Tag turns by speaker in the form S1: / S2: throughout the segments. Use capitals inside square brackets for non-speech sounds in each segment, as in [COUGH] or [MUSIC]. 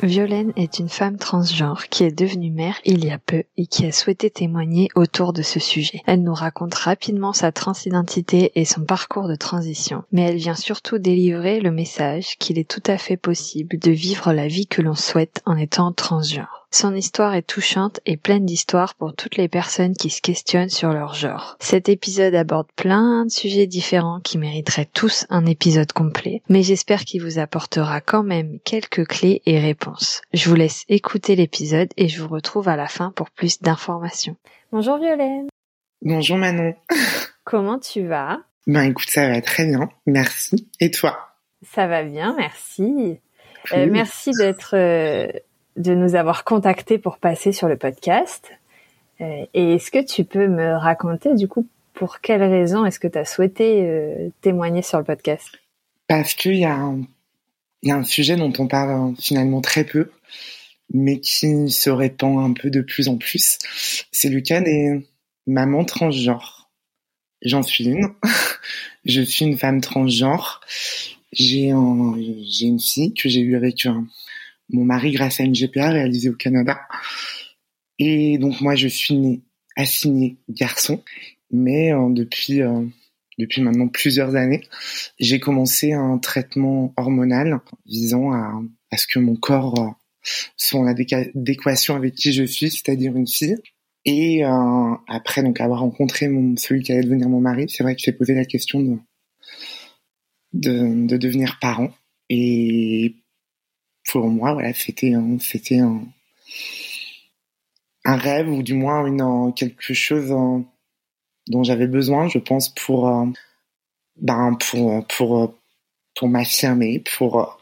S1: Violaine est une femme transgenre qui est devenue mère il y a peu et qui a souhaité témoigner autour de ce sujet. Elle nous raconte rapidement sa transidentité et son parcours de transition, mais elle vient surtout délivrer le message qu'il est tout à fait possible de vivre la vie que l'on souhaite en étant transgenre. Son histoire est touchante et pleine d'histoires pour toutes les personnes qui se questionnent sur leur genre. Cet épisode aborde plein de sujets différents qui mériteraient tous un épisode complet, mais j'espère qu'il vous apportera quand même quelques clés et réponses. Je vous laisse écouter l'épisode et je vous retrouve à la fin pour plus d'informations. Bonjour Violaine.
S2: Bonjour Manon. [LAUGHS]
S1: Comment tu vas?
S2: Ben écoute, ça va très bien, merci. Et toi?
S1: Ça va bien, merci. Euh, merci d'être euh, de nous avoir contactés pour passer sur le podcast. Euh, et est-ce que tu peux me raconter du coup pour quelles raisons est-ce que tu as souhaité euh, témoigner sur le podcast?
S2: Parce qu'il y, y a un sujet dont on parle finalement très peu, mais qui se répand un peu de plus en plus. C'est le cas des mamans transgenres. J'en suis une. [LAUGHS] Je suis une femme transgenre. J'ai un, une fille que j'ai eue avec un, mon mari grâce à une GPA réalisée au Canada. Et donc moi je suis née assignée garçon, mais euh, depuis euh, depuis maintenant plusieurs années, j'ai commencé un traitement hormonal visant à, à ce que mon corps euh, soit en adéquation avec qui je suis, c'est-à-dire une fille. Et après donc avoir rencontré celui qui allait devenir mon mari, c'est vrai que j'ai posé la question de, de, de devenir parent. Et pour moi, voilà, c'était un, un, un rêve ou du moins une, quelque chose dont j'avais besoin, je pense, pour, euh, ben, pour, pour, pour m'affirmer, pour,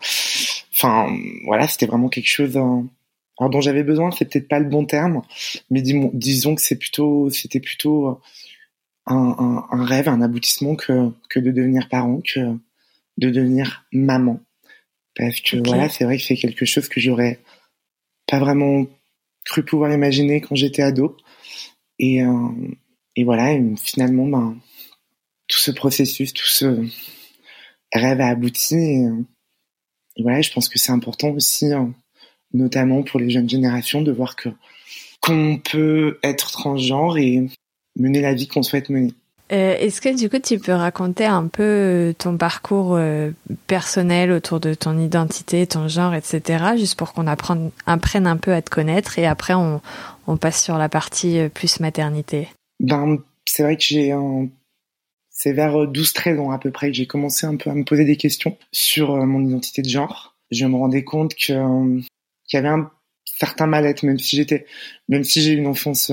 S2: enfin, voilà, c'était vraiment quelque chose dont j'avais besoin. C'est peut-être pas le bon terme, mais disons que c'est plutôt, c'était plutôt un, un, un, rêve, un aboutissement que, que de devenir parent, que de devenir maman. Parce que voilà, c'est vrai que c'est quelque chose que j'aurais pas vraiment cru pouvoir imaginer quand j'étais ado. Et, euh, et voilà, finalement, ben, tout ce processus, tout ce rêve a abouti. Et, et voilà, je pense que c'est important aussi, hein, notamment pour les jeunes générations, de voir que qu'on peut être transgenre et mener la vie qu'on souhaite mener.
S1: Euh, est-ce que du coup tu peux raconter un peu euh, ton parcours euh, personnel autour de ton identité, ton genre, etc. Juste pour qu'on apprenne, un peu à te connaître et après on, passe sur la partie plus maternité?
S2: Ben c'est vrai que j'ai c'est vers 12-13 ans à peu près que j'ai commencé un peu à me poser des questions sur mon identité de genre. Je me rendais compte qu'il y avait un certain mal-être même si j'étais même si j'ai eu une enfance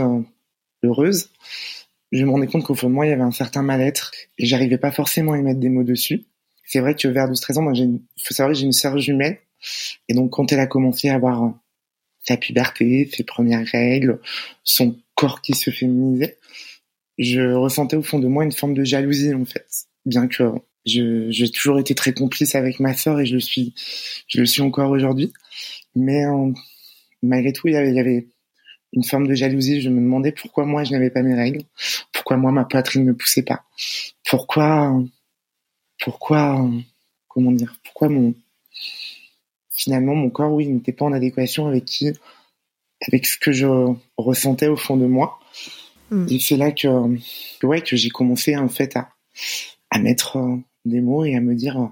S2: heureuse je me rendais compte qu'au fond de moi, il y avait un certain mal-être et j'arrivais pas forcément à y mettre des mots dessus. C'est vrai que vers 12-13 ans, moi, une, faut savoir j'ai une sœur jumelle. Et donc, quand elle a commencé à avoir euh, sa puberté, ses premières règles, son corps qui se féminisait, je ressentais au fond de moi une forme de jalousie, en fait. Bien que je, j'ai toujours été très complice avec ma sœur et je le suis, je le suis encore aujourd'hui. Mais, euh, malgré tout, il y avait, il y avait une forme de jalousie. Je me demandais pourquoi moi je n'avais pas mes règles, pourquoi moi ma poitrine ne poussait pas, pourquoi, pourquoi, comment dire, pourquoi mon, finalement mon corps, oui, n'était pas en adéquation avec qui, avec ce que je ressentais au fond de moi. Hmm. Et c'est là que, ouais, que j'ai commencé en fait à, à mettre euh, des mots et à me dire euh,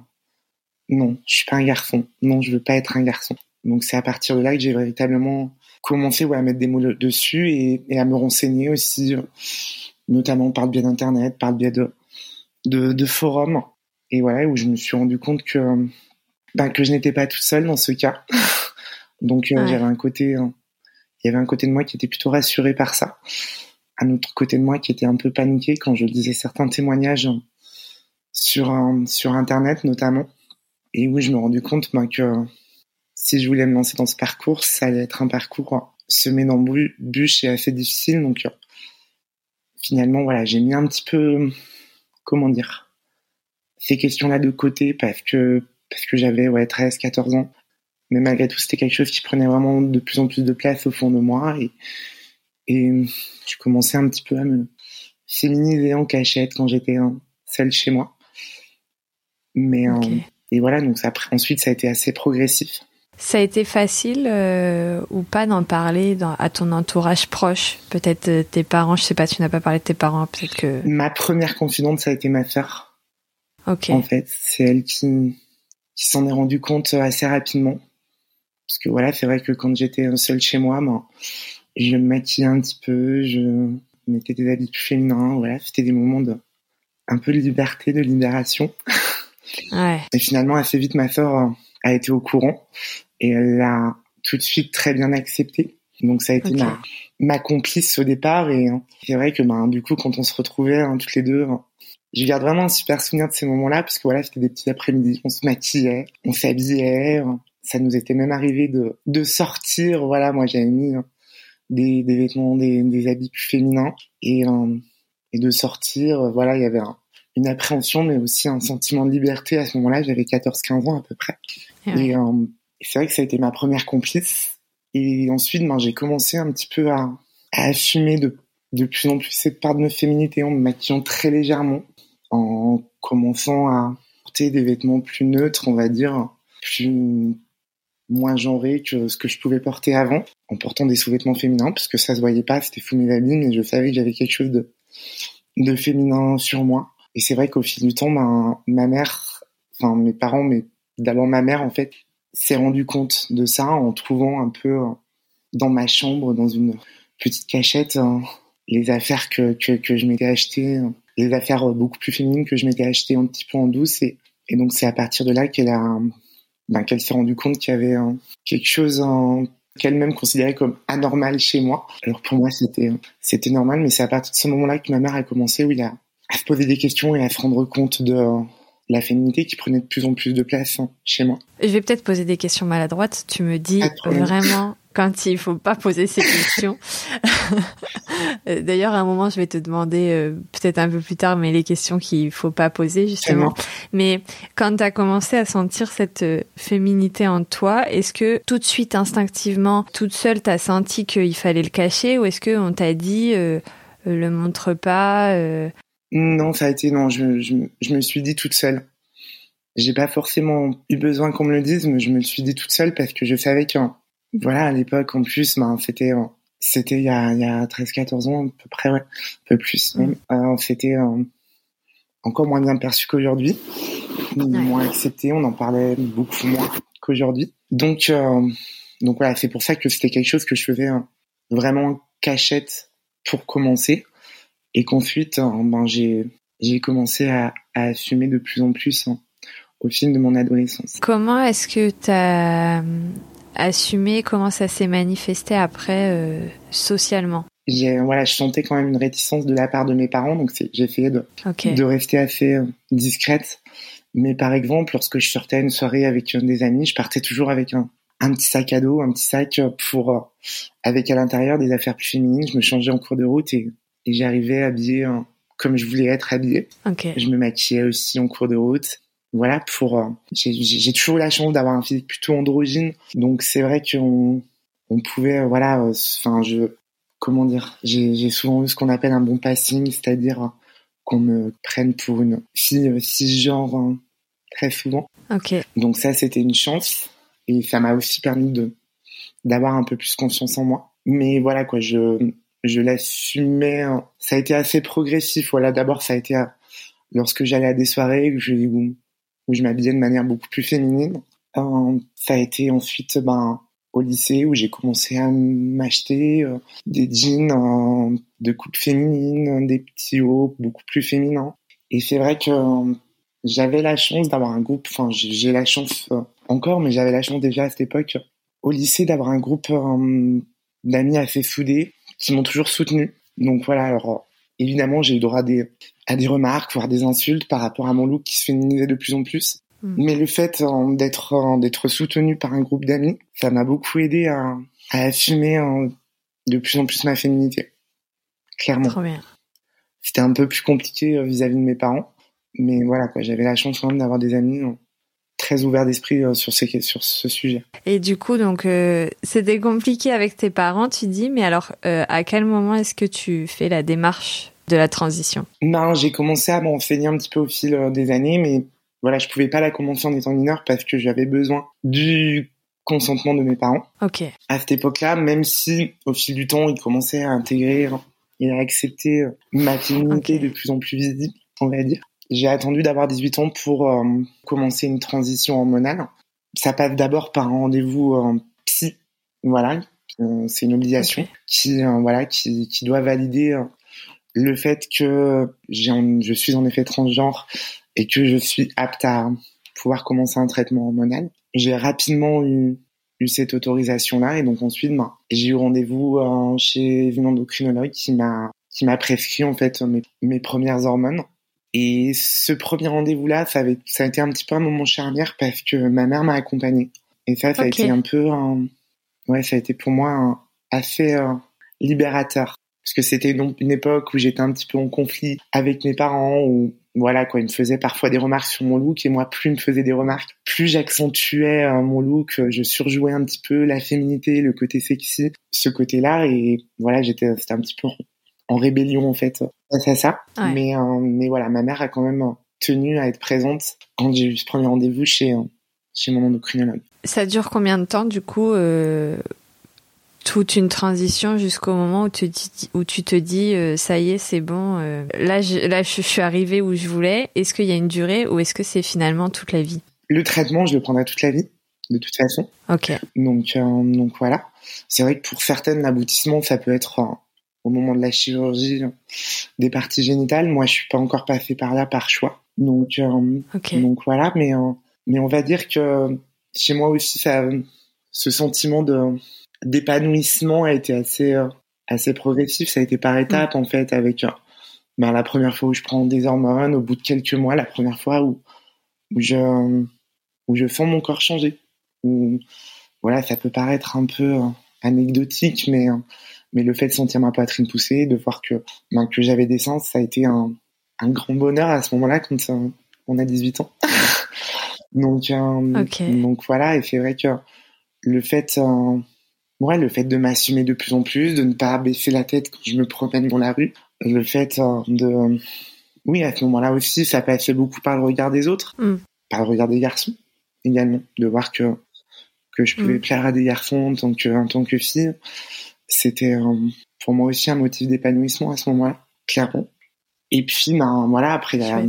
S2: non, je suis pas un garçon, non, je veux pas être un garçon. Donc c'est à partir de là que j'ai véritablement commencer ouais, à mettre des mots dessus et, et, à me renseigner aussi, notamment par le biais d'Internet, par le biais de, de, de forums. et voilà où je me suis rendu compte que ben, que je n'étais pas toute seule dans ce cas. [LAUGHS] Donc euh, j'avais un côté, euh, il y avait un côté de moi qui était plutôt rassuré par ça, un autre côté de moi qui était un peu paniqué quand je lisais certains témoignages sur sur internet notamment, et où je me rendu compte ben, que si je voulais me lancer dans ce parcours, ça allait être un parcours semé d'embûches et assez difficile. Donc finalement voilà, j'ai mis un petit peu, comment dire, ces questions-là de côté parce que parce que j'avais ouais 13, 14 ans. Mais malgré tout, c'était quelque chose qui prenait vraiment de plus en plus de place au fond de moi et et je commençais un petit peu à me féminiser en cachette quand j'étais seule chez moi. Mais euh, et voilà, donc ça, ensuite ça a été assez progressif.
S1: Ça a été facile euh, ou pas d'en parler dans, à ton entourage proche Peut-être euh, tes parents, je sais pas, tu n'as pas parlé de tes parents, peut-être que...
S2: Ma première confidente, ça a été ma sœur.
S1: Ok.
S2: En fait, c'est elle qui, qui s'en est rendu compte assez rapidement. Parce que voilà, c'est vrai que quand j'étais seule chez moi, ben, je me maquillais un petit peu, je mettais des habits plus féminins, voilà, c'était des moments de un peu de liberté, de libération.
S1: Ouais.
S2: Et finalement, assez vite, ma sœur a été au courant et elle l'a tout de suite très bien accepté. Donc ça a été ma, ma, complice au départ et hein, c'est vrai que ben, du coup quand on se retrouvait hein, toutes les deux, hein, je garde vraiment un super souvenir de ces moments-là parce que voilà c'était des petits après-midi, on se maquillait, on s'habillait, ça nous était même arrivé de, de sortir, voilà moi j'avais mis des, des vêtements, des, des habits plus féminins et, et de sortir, voilà il y avait une appréhension mais aussi un sentiment de liberté à ce moment-là, j'avais 14-15 ans à peu près. Et, c'est vrai que ça a été ma première complice. Et ensuite, ben, j'ai commencé un petit peu à, assumer de, de plus en plus cette part de ma féminité en me maquillant très légèrement, en commençant à porter des vêtements plus neutres, on va dire, plus moins genrés que ce que je pouvais porter avant, en portant des sous-vêtements féminins, parce que ça se voyait pas, c'était fou mes habits, mais je savais que j'avais quelque chose de, de féminin sur moi. Et c'est vrai qu'au fil du temps, ben, ma mère, enfin mes parents, mais d'abord ma mère en fait, s'est rendu compte de ça en trouvant un peu euh, dans ma chambre, dans une petite cachette, euh, les affaires que, que, je m'étais achetées, euh, les affaires beaucoup plus féminines que je m'étais achetées un petit peu en douce. Et, donc c'est à partir de là qu'elle a, ben, qu'elle s'est rendue compte qu'il y avait quelque chose qu'elle-même considérait comme anormal chez moi. Alors pour moi c'était c'était normal, mais c'est à partir de ce moment-là que ma mère a commencé oui à, à se poser des questions et à se rendre compte de la féminité qui prenait de plus en plus de place hein, chez moi.
S1: Je vais peut-être poser des questions maladroites. Tu me dis vraiment quand il faut pas poser ces questions. [LAUGHS] D'ailleurs, à un moment, je vais te demander euh, peut-être un peu plus tard, mais les questions qu'il faut pas poser justement. Mais quand tu as commencé à sentir cette euh, féminité en toi, est-ce que tout de suite, instinctivement, toute seule, tu as senti qu'il fallait le cacher, ou est-ce que on t'a dit euh, le montre pas
S2: non, ça a été non. Je, je, je me suis dit toute seule. J'ai pas forcément eu besoin qu'on me le dise, mais je me le suis dit toute seule parce que je savais que, voilà, à l'époque, en plus, ben, c'était, c'était il y a, il y a 13, 14 ans, à peu près, ouais, un peu plus même. Euh, c'était euh, encore moins bien perçu qu'aujourd'hui, moins accepté. On en parlait beaucoup moins qu'aujourd'hui. Donc, euh, donc voilà, c'est pour ça que c'était quelque chose que je faisais vraiment cachette pour commencer et qu'ensuite hein, ben, j'ai j'ai commencé à, à, assumer de plus en plus hein, au fil de mon adolescence.
S1: Comment est-ce que tu as euh, assumé? Comment ça s'est manifesté après euh, socialement?
S2: J'ai voilà, je sentais quand même une réticence de la part de mes parents, donc j'ai essayé de, de rester assez euh, discrète. Mais par exemple, lorsque je sortais à une soirée avec des amis, je partais toujours avec un, un petit sac à dos, un petit sac pour avec à l'intérieur des affaires plus féminines. Je me changeais en cours de route et et j'arrivais habillée comme je voulais être habillée. Je me maquillais aussi en cours de route. Voilà, pour euh, j'ai toujours eu la chance d'avoir un physique plutôt androgyne, donc c'est vrai qu'on on pouvait euh, voilà, euh, enfin je comment dire, j'ai souvent eu ce qu'on appelle un bon passing, c'est-à-dire qu'on me prenne pour une fille cisgenre hein, très souvent. Donc ça c'était une chance et ça m'a aussi permis de d'avoir un peu plus confiance en moi. Mais voilà quoi, je je l'assumais. Ça a été assez progressif. Voilà, d'abord ça a été lorsque j'allais à des soirées où je, je m'habillais de manière beaucoup plus féminine. Euh, ça a été ensuite ben au lycée où j'ai commencé à m'acheter euh, des jeans euh, de coupe féminine, des petits hauts beaucoup plus féminins. Et c'est vrai que j'avais la chance d'avoir un groupe, enfin j'ai la chance encore, mais j'avais la chance déjà à cette époque au lycée d'avoir un groupe d'amis assez soudés qui m'ont toujours soutenu. Donc voilà, alors évidemment j'ai eu droit à des, à des remarques, voire des insultes par rapport à mon look qui se féminisait de plus en plus. Mm. Mais le fait euh, d'être d'être soutenu par un groupe d'amis, ça m'a beaucoup aidé à, à assumer de plus en plus ma féminité. Clairement.
S1: Trop bien.
S2: C'était un peu plus compliqué vis-à-vis de mes parents mais voilà, quoi, j'avais la chance quand même d'avoir des amis euh, très ouverts d'esprit euh, sur, ces, sur ce sujet.
S1: Et du coup, donc, euh, c'était compliqué avec tes parents, tu dis, mais alors, à quel moment est-ce que tu fais la démarche de la transition?
S2: Non, j'ai commencé à m'enseigner un petit peu au fil des années, mais voilà, je pouvais pas la commencer en étant mineure parce que j'avais besoin du consentement de mes parents.
S1: Ok.
S2: À cette époque-là, même si au fil du temps, ils commençaient à intégrer et à accepter ma féminité de plus en plus visible, on va dire. J'ai attendu d'avoir 18 ans pour euh, commencer une transition hormonale. Ça passe d'abord par un rendez-vous euh, psy, voilà, euh, c'est une obligation qui, voilà, qui, qui doit valider le fait que je suis en effet transgenre et que je suis apte à pouvoir commencer un traitement hormonal. J'ai rapidement eu, eu cette autorisation-là et donc ensuite, ben, j'ai eu rendez-vous chez une endocrinologue qui m'a qui m'a prescrit en fait mes, mes premières hormones et ce premier rendez-vous-là, ça, avait, ça a été un petit peu un moment charnière parce que ma mère m'a accompagnée. Et ça, ça a été un peu, ouais, ça a été pour moi assez euh, libérateur. Parce que c'était une époque où j'étais un petit peu en conflit avec mes parents, où voilà quoi, ils me faisaient parfois des remarques sur mon look et moi plus ils me faisaient des remarques, plus j'accentuais euh, mon look, je surjouais un petit peu la féminité, le côté sexy, ce côté-là et voilà, j'étais c'était un petit peu en rébellion en fait face à ça. Mais euh, mais voilà, ma mère a quand même tenu à être présente quand j'ai eu ce premier rendez-vous chez euh, chez mon endocrinologue.
S1: Ça dure combien de temps du coup euh, toute une transition jusqu'au moment où tu où tu te dis ça y est c'est bon là je, là je suis arrivée où je voulais. Est-ce qu'il y a une durée ou est-ce que c'est finalement toute la vie?
S2: Le traitement je le prendrai toute la vie de toute façon.
S1: Ok.
S2: Donc donc voilà. C'est vrai que pour certaines l'aboutissement ça peut être au moment de la chirurgie des parties génitales. Moi, je suis pas encore passée par là par choix. Donc, euh, donc voilà. Mais euh, mais on va dire que chez moi aussi, ça, ce sentiment de d'épanouissement a été assez euh, assez progressif. Ça a été par étapes en fait, avec ben, la première fois où je prends des hormones, au bout de quelques mois, la première fois où où je où je sens mon corps changer. Où, voilà, ça peut paraître un peu anecdotique, mais mais le fait de sentir ma poitrine pousser, de voir que, ben, que j'avais des sens, ça a été un, un grand bonheur à ce moment-là quand on a 18 ans. [LAUGHS] donc, euh, donc voilà, et c'est vrai que le fait, euh, ouais, le fait de m'assumer de plus en plus, de ne pas baisser la tête quand je me promène dans la rue, le fait euh, de, oui, à ce moment-là aussi, ça passait beaucoup par le regard des autres, mm. par le regard des garçons également, de voir que que je pouvais mm. plaire à des garçons en tant que en tant que fille c'était pour moi aussi un motif d'épanouissement à ce moment-là, clairement. Et puis, ben voilà, après il y a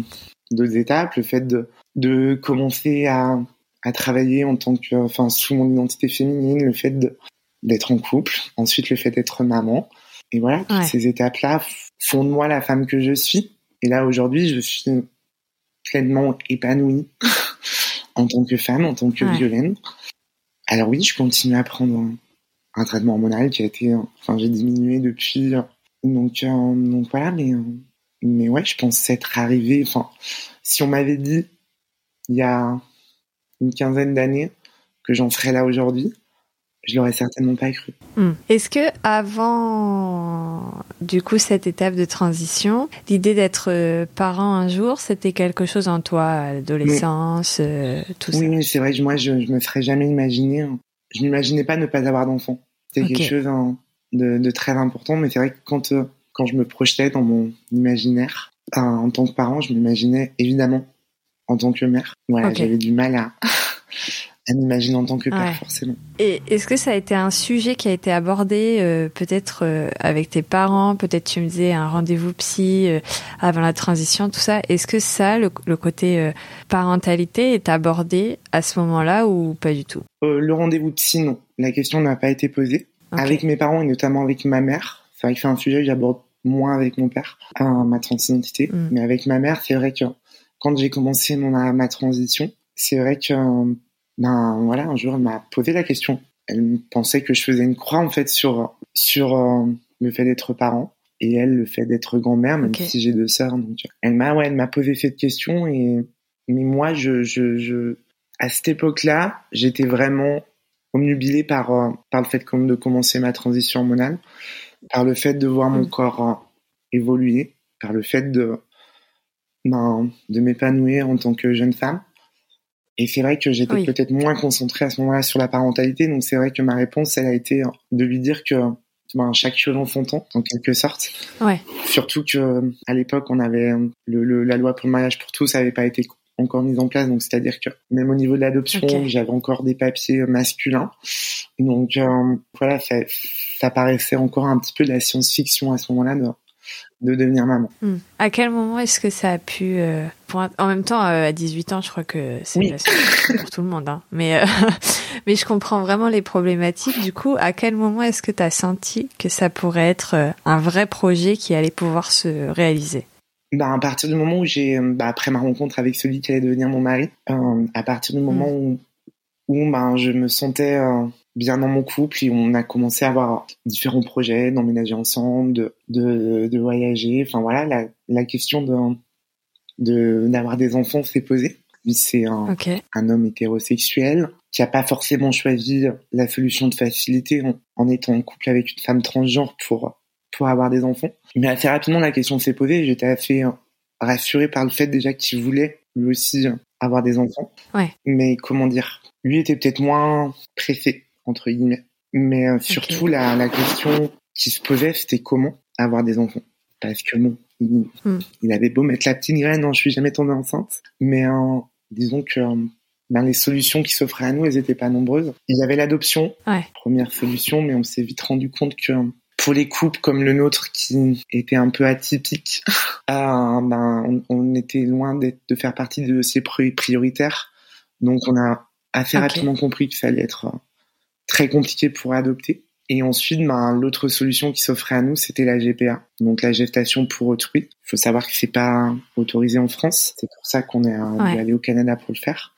S2: d'autres étapes, le fait de, de commencer à, à travailler en tant que, enfin, sous mon identité féminine, le fait d'être en couple, ensuite le fait d'être maman. Et voilà, toutes ces étapes-là font de moi la femme que je suis. Et là, aujourd'hui, je suis pleinement épanouie [LAUGHS] en tant que femme, en tant que violène. Alors oui, je continue à prendre un traitement hormonal qui a été, enfin, j'ai diminué depuis. Donc, euh, donc voilà, mais, mais ouais, je pense être arrivé. Enfin, si on m'avait dit il y a une quinzaine d'années que j'en serais là aujourd'hui, je l'aurais certainement pas cru.
S1: Hmm. Est-ce que avant, du coup, cette étape de transition, l'idée d'être euh, parent un jour, c'était quelque chose en toi, l'adolescence, euh, tout
S2: ça?
S1: Oui,
S2: c'est vrai. Moi, je, je me serais jamais imaginé. Hein. Je n'imaginais pas ne pas avoir d'enfant. C'était quelque chose hein, de, très important, mais c'est vrai que quand, euh, quand je me projetais dans mon imaginaire, en tant que parent, je m'imaginais évidemment en tant que mère. Voilà, j'avais du mal à, à m'imaginer en tant que père, forcément.
S1: Et est-ce que ça a été un sujet qui a été abordé euh, peut-être euh, avec tes parents? Peut-être tu me disais un rendez-vous psy avant la transition, tout ça. Est-ce que ça, le, le côté parentalité, est abordé à ce moment-là ou pas du tout?
S2: Le rendez-vous psy, non la question n'a pas été posée. Avec mes parents et notamment avec ma mère, c'est vrai que c'est un sujet que j'aborde moins avec mon père, ma transidentité. Mm. Mais avec ma mère, c'est vrai que quand j'ai commencé mon ma transition, c'est vrai que ben voilà, un jour elle m'a posé la question. Elle pensait que je faisais une croix en fait sur sur euh, le fait d'être parent et elle le fait d'être grand-mère même si j'ai deux sœurs donc elle m'a ouais elle m'a posé cette question et mais moi je je, je à cette époque-là j'étais vraiment omnubilé par euh, par le fait de commencer ma transition hormonale par le fait de voir mon mm. corps euh, évoluer par le fait de ben, de m'épanouir en tant que jeune femme et c'est vrai que j'étais peut-être moins concentrée à ce moment-là sur la parentalité donc c'est vrai que ma réponse elle a été de lui dire que ben, chaque cheval son temps, en quelque sorte.
S1: Ouais.
S2: Surtout que à l'époque, on avait le, la loi pour le mariage pour tous n'avait pas été encore mise en place, donc c'est-à-dire que même au niveau de l'adoption, j'avais encore des papiers masculins. Donc euh, voilà, ça, ça paraissait encore un petit peu de la science-fiction à ce moment-là de, de devenir maman.
S1: Hmm. À quel moment est-ce que ça a pu... Euh, en même temps, euh, à 18 ans, je crois que c'est pour tout le monde. Hein. Mais, euh, [LAUGHS] mais je comprends vraiment les problématiques. Du coup, à quel moment est-ce que tu as senti que ça pourrait être un vrai projet qui allait pouvoir se réaliser?
S2: Bah, à partir du moment où j'ai, bah, après ma rencontre avec celui qui allait devenir mon mari, à partir du moment hmm. où, où bah, je me sentais bien dans mon couple et on a commencé à avoir différents projets, d'emménager ensemble, de, de, de voyager. Enfin voilà, la, la question de d'avoir des enfants s'est posée. C'est un, un homme hétérosexuel qui a pas forcément choisi la solution de facilité en, en, étant en couple avec une femme transgenre pour pour avoir des enfants. Mais assez rapidement, la question s'est posée. J'étais assez rassuré par le fait déjà qu'il voulait lui aussi avoir des enfants.
S1: Ouais.
S2: Mais comment dire, lui était peut-être moins pressé entre guillemets. Mais euh, surtout, la, la question qui se posait, c'était comment avoir des enfants? Parce que bon, il, hmm. il, avait beau mettre la petite graine, non, je suis jamais tombée enceinte. Mais euh, disons que euh, ben, les solutions qui s'offraient à nous, elles n'étaient pas nombreuses. Il y avait l'adoption,
S1: ouais.
S2: première solution, mais on s'est vite rendu compte que pour les couples comme le nôtre qui était un peu atypique, [LAUGHS] euh, ben, on, on, était loin de faire partie de ces prioritaires. Donc on a assez rapidement compris qu'il fallait être très compliqué pour adopter. Et ensuite, ben, l'autre solution qui s'offrait à nous, c'était la GPA, donc la gestation pour autrui. Il faut savoir que c'est pas autorisé en France. C'est pour ça qu'on est, allé au Canada pour le faire.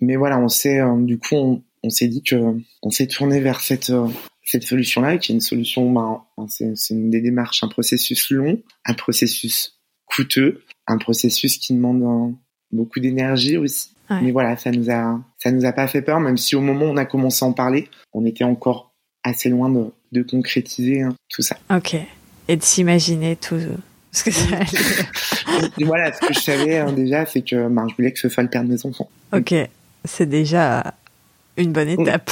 S2: Mais voilà, on s'est, euh, du coup, on, on s'est dit que on s'est tourné vers cette euh, cette solution-là, qui est une solution, ben, c'est, c'est une des démarches, un processus long, un processus coûteux, un processus qui demande euh, beaucoup d'énergie aussi. Mais voilà, ça nous a, ça nous a pas fait peur, même si au moment où on a commencé à en parler, on était encore assez loin de, de concrétiser hein, tout ça.
S1: Ok. Et de s'imaginer tout ce que ça
S2: allait. voilà, ce que je savais hein, déjà, c'est que ben, je voulais que ce soit le père de mes enfants.
S1: Ok. C'est déjà une bonne étape.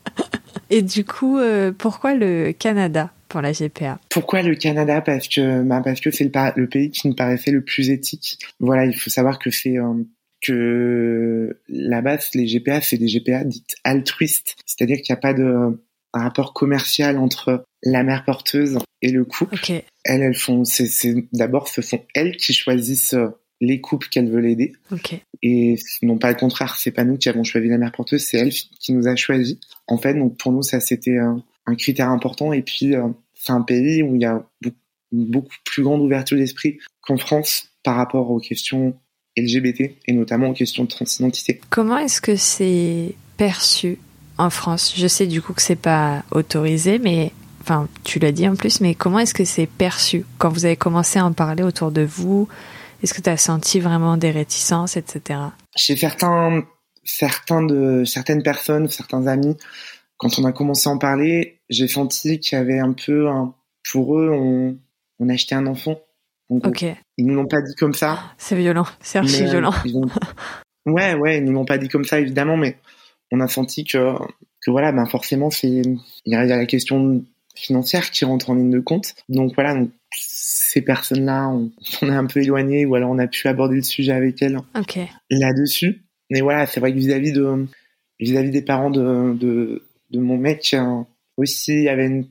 S1: [LAUGHS] Et du coup, euh, pourquoi le Canada? Pour la GPA
S2: Pourquoi le Canada? Parce que, ben, parce que c'est le, le, pays qui me paraissait le plus éthique. Voilà, il faut savoir que c'est euh, que la base, les GPA, c'est des GPA dites altruistes, c'est-à-dire qu'il n'y a pas de rapport commercial entre la mère porteuse et le couple. Elles, elles font, c'est, d'abord, ce sont elles qui choisissent les couples qu'elles veulent aider. Et non pas le contraire, c'est pas nous qui avons choisi la mère porteuse, c'est elle qui nous a choisi. En fait, donc pour nous, ça c'était un, critère important. Et puis, euh, c'est un pays où il y a beaucoup, une beaucoup plus grande ouverture d'esprit qu'en France par rapport aux questions LGBT et notamment aux questions de transidentité.
S1: Comment est-ce que c'est perçu en France? Je sais du coup que c'est pas autorisé, mais enfin tu l'as dit en plus, mais comment est-ce que c'est perçu? Quand vous avez commencé à en parler autour de vous Est-ce que tu as senti vraiment des réticences, etc.
S2: Chez certains, certains de certaines personnes, certains amis, quand on a commencé à en parler, j'ai senti qu'il y avait un peu, un, pour eux, on, on achetait un enfant
S1: ok.
S2: Ils nous l'ont pas dit comme ça.
S1: C'est violent, c'est archi euh, violent.
S2: Ouais, ouais, ils nous l'ont pas dit comme ça évidemment, mais on a senti que que voilà, ben forcément c'est il y a la question financière qui rentre en ligne de compte. Donc voilà, donc, ces personnes-là, on, on est un peu éloigné ou alors on a pu aborder le sujet avec elles
S1: Ok.
S2: là-dessus. Mais voilà, c'est vrai que vis-à-vis de vis-à-vis des parents de, de, de mon mec hein, aussi, il y avait une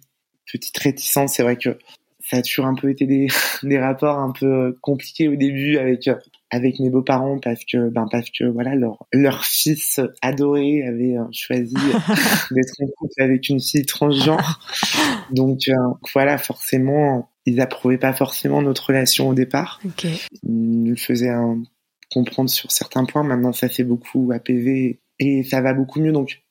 S2: petite réticence. C'est vrai que ça a toujours un peu été des, [LAUGHS] des rapports un peu compliqués au début avec avec mes beaux-parents parce que ben parce que voilà leur leur fils adoré avait euh, choisi [LAUGHS] d'être en couple avec une fille transgenre donc euh, voilà forcément ils approuvaient pas forcément notre relation au départ
S1: okay.
S2: ils faisaient un comprendre sur certains points. Maintenant, ça s'est beaucoup apaisé et ça va beaucoup mieux. Donc,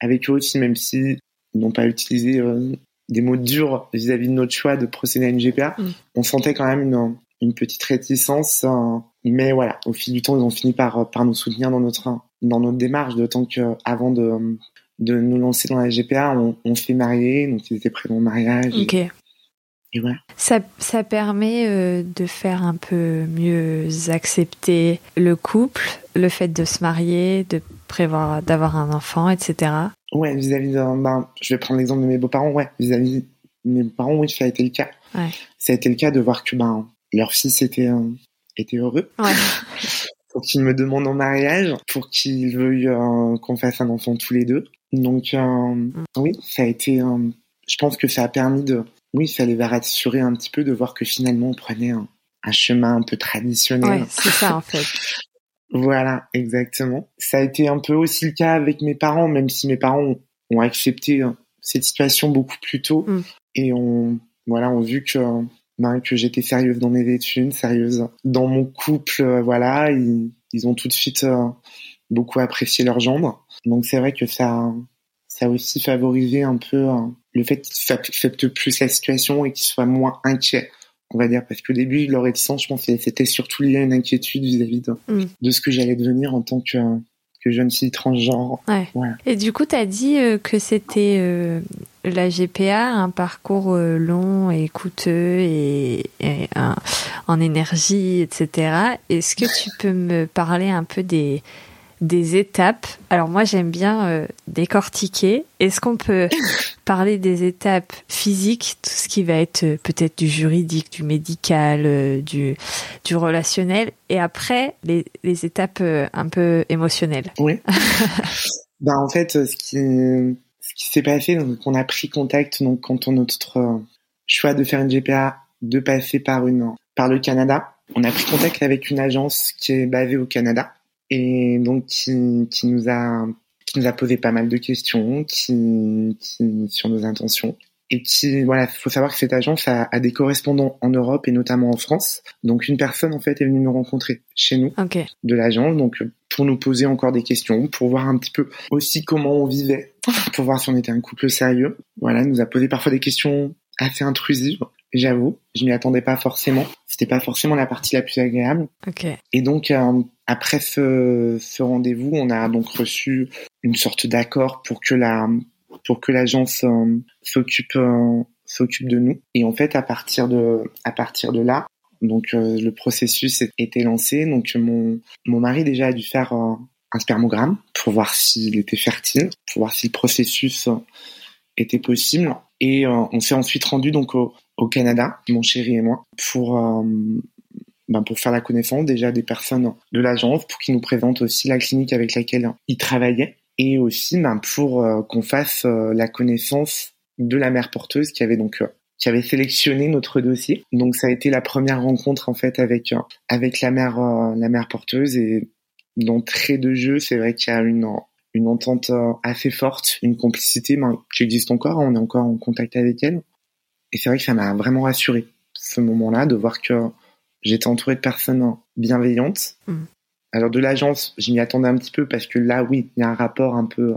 S2: avec eux aussi, même si ils n'ont pas utilisé euh, des mots durs vis-à-vis de notre choix de procéder à une GPA,
S1: Mm.
S2: on sentait quand même une, une petite réticence. euh, mais voilà, au fil du temps, ils ont fini par, par nous soutenir dans notre, dans notre démarche, d'autant que avant de, de nous lancer dans la GPA, on, on s'est marié, donc ils étaient prêts au mariage. et-
S1: Ok.
S2: Et, voilà.
S1: Ça, ça permet euh, de faire un peu mieux accepter le couple, le fait de se marier, de prévoir d'avoir un enfant, etc.
S2: Ouais, vis-à-vis d'un, ben, je vais prendre l'exemple de mes beaux-parents, ouais, vis-à-vis de mes parents, oui, ça a été le cas.
S1: Ouais.
S2: Ça a été le cas de voir que, ben, leur fils était, euh, était heureux.
S1: Ouais. [LAUGHS]
S2: Pour qu'il me demande en mariage, pour qu'il veuille euh, qu'on fasse un enfant tous les deux. Donc, euh, oui, ça a été, je pense que ça a permis de, oui, ça les va rassurer un petit peu de voir que finalement on prenait un, un chemin un peu traditionnel.
S1: Ouais, c'est ça en fait. [LAUGHS]
S2: Voilà, exactement. Ça a été un peu aussi le cas avec mes parents, même si mes parents ont, ont accepté euh, cette situation beaucoup plus tôt
S1: Mm.
S2: et ont voilà, ont vu que ben, que j'étais sérieuse dans mes études, sérieuse dans mon couple, euh, voilà, ils, ils ont tout de suite euh, beaucoup apprécié leur gendre. Donc c'est vrai que ça ça a aussi favorisé un peu euh, le fait qu'ils acceptent plus la situation et qu'ils soient moins inquiets on va dire, parce qu'au début, leur réticence, je pense, c'était surtout lié à une inquiétude vis-à-vis de,
S1: Mm.
S2: de ce que j'allais devenir en tant que, que jeune fille transgenre.
S1: Ouais. Et du coup, tu as dit euh, que c'était euh, la GPA, un parcours euh, long et coûteux et, et un- en énergie, etc. Est-ce que tu peux me parler un peu des, des étapes Alors moi, j'aime bien euh, décortiquer. Est-ce qu'on peut [LAUGHS] parler des étapes physiques, tout ce qui va être euh, peut-être du juridique, du médical, euh, du, du relationnel, et après les, les étapes euh, un peu émotionnelles
S2: Oui. [LAUGHS] ben, en fait, ce qui, ce qui s'est passé, donc, on a pris contact, donc, quand on notre euh, choix de faire une GPA, de passer par une, par le Canada. On a pris contact avec une agence qui est basée au Canada et donc qui, qui nous a, qui nous a posé pas mal de questions, qui, qui, sur nos intentions. Et qui, voilà, faut savoir que cette agence a, a des correspondants en Europe et notamment en France. Donc une personne en fait est venue nous rencontrer chez nous de l'agence, donc pour nous poser encore des questions, pour voir un petit peu aussi comment on vivait, [LAUGHS] pour voir si on était un couple sérieux. Voilà, nous a posé parfois des questions assez intrusives, j'avoue. Je m'y attendais pas forcément. C'était pas forcément la partie la plus agréable. Et donc euh, après ce, rendez-vous, on a donc reçu une sorte d'accord pour que la pour que l'agence euh, s'occupe euh, s'occupe de nous. Et en fait, à partir de à partir de là, donc euh, le processus était lancé. Donc mon mon mari déjà a dû faire un spermogramme pour voir s'il était fertile, pour voir si le processus était possible. Et on s'est ensuite rendu donc au, Canada, mon chéri et moi, pour ben, pour faire la connaissance déjà des personnes de l'agence, pour qu'ils nous présentent aussi la clinique avec laquelle ils travaillaient, et aussi ben, pour euh, qu'on fasse euh, la connaissance de la mère porteuse qui avait donc euh, qui avait sélectionné notre dossier. Donc ça a été la première rencontre en fait avec avec la mère la mère porteuse et d'entrée de jeu, c'est vrai qu'il y a une une entente assez forte, une complicité ben, qui existe encore, on est encore en contact avec elle. Et c'est vrai que ça m'a vraiment rassuré ce moment-là de voir que j'étais entouré de personnes bienveillantes.
S1: Mm.
S2: Alors de l'agence, je m'y attendais un petit peu parce que là, oui, il y a un rapport un peu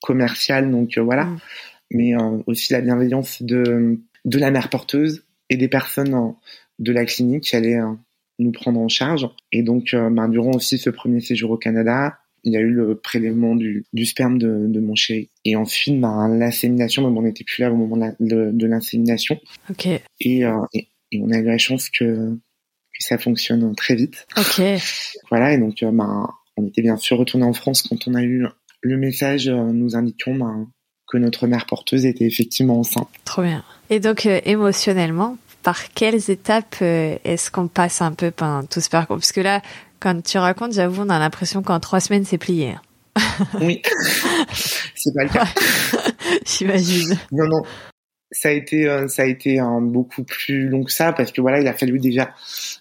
S2: commercial, donc euh, voilà.
S1: Mm.
S2: Mais euh, aussi la bienveillance de de la mère porteuse et des personnes euh, de la clinique qui allaient euh, nous prendre en charge. Et donc, ben, durant aussi ce premier séjour au Canada, il y a eu le prélèvement du, du sperme de, de mon chéri. Et ensuite, ben, l'insémination, mais on n'était plus là au moment de, l'insémination.
S1: Ok.
S2: Et, et, et on a eu la chance que, que ça fonctionne très vite.
S1: Ok.
S2: Voilà, et donc, ben, on était bien sûr retourné en France quand on a eu le message euh, nous indiquant ben, que notre mère porteuse était effectivement enceinte.
S1: Trop bien. Et donc, euh, émotionnellement, par quelles étapes euh, est-ce qu'on passe un peu pendant tout ce parcours? Parce que là, quand tu racontes, j'avoue, on a l'impression qu'en trois semaines, c'est plié. hein.
S2: Oui, [LAUGHS] c'est pas le cas. [LAUGHS]
S1: J'imagine.
S2: Non, non. Ça a été, euh, ça a été beaucoup plus long que ça parce que voilà, il a fallu déjà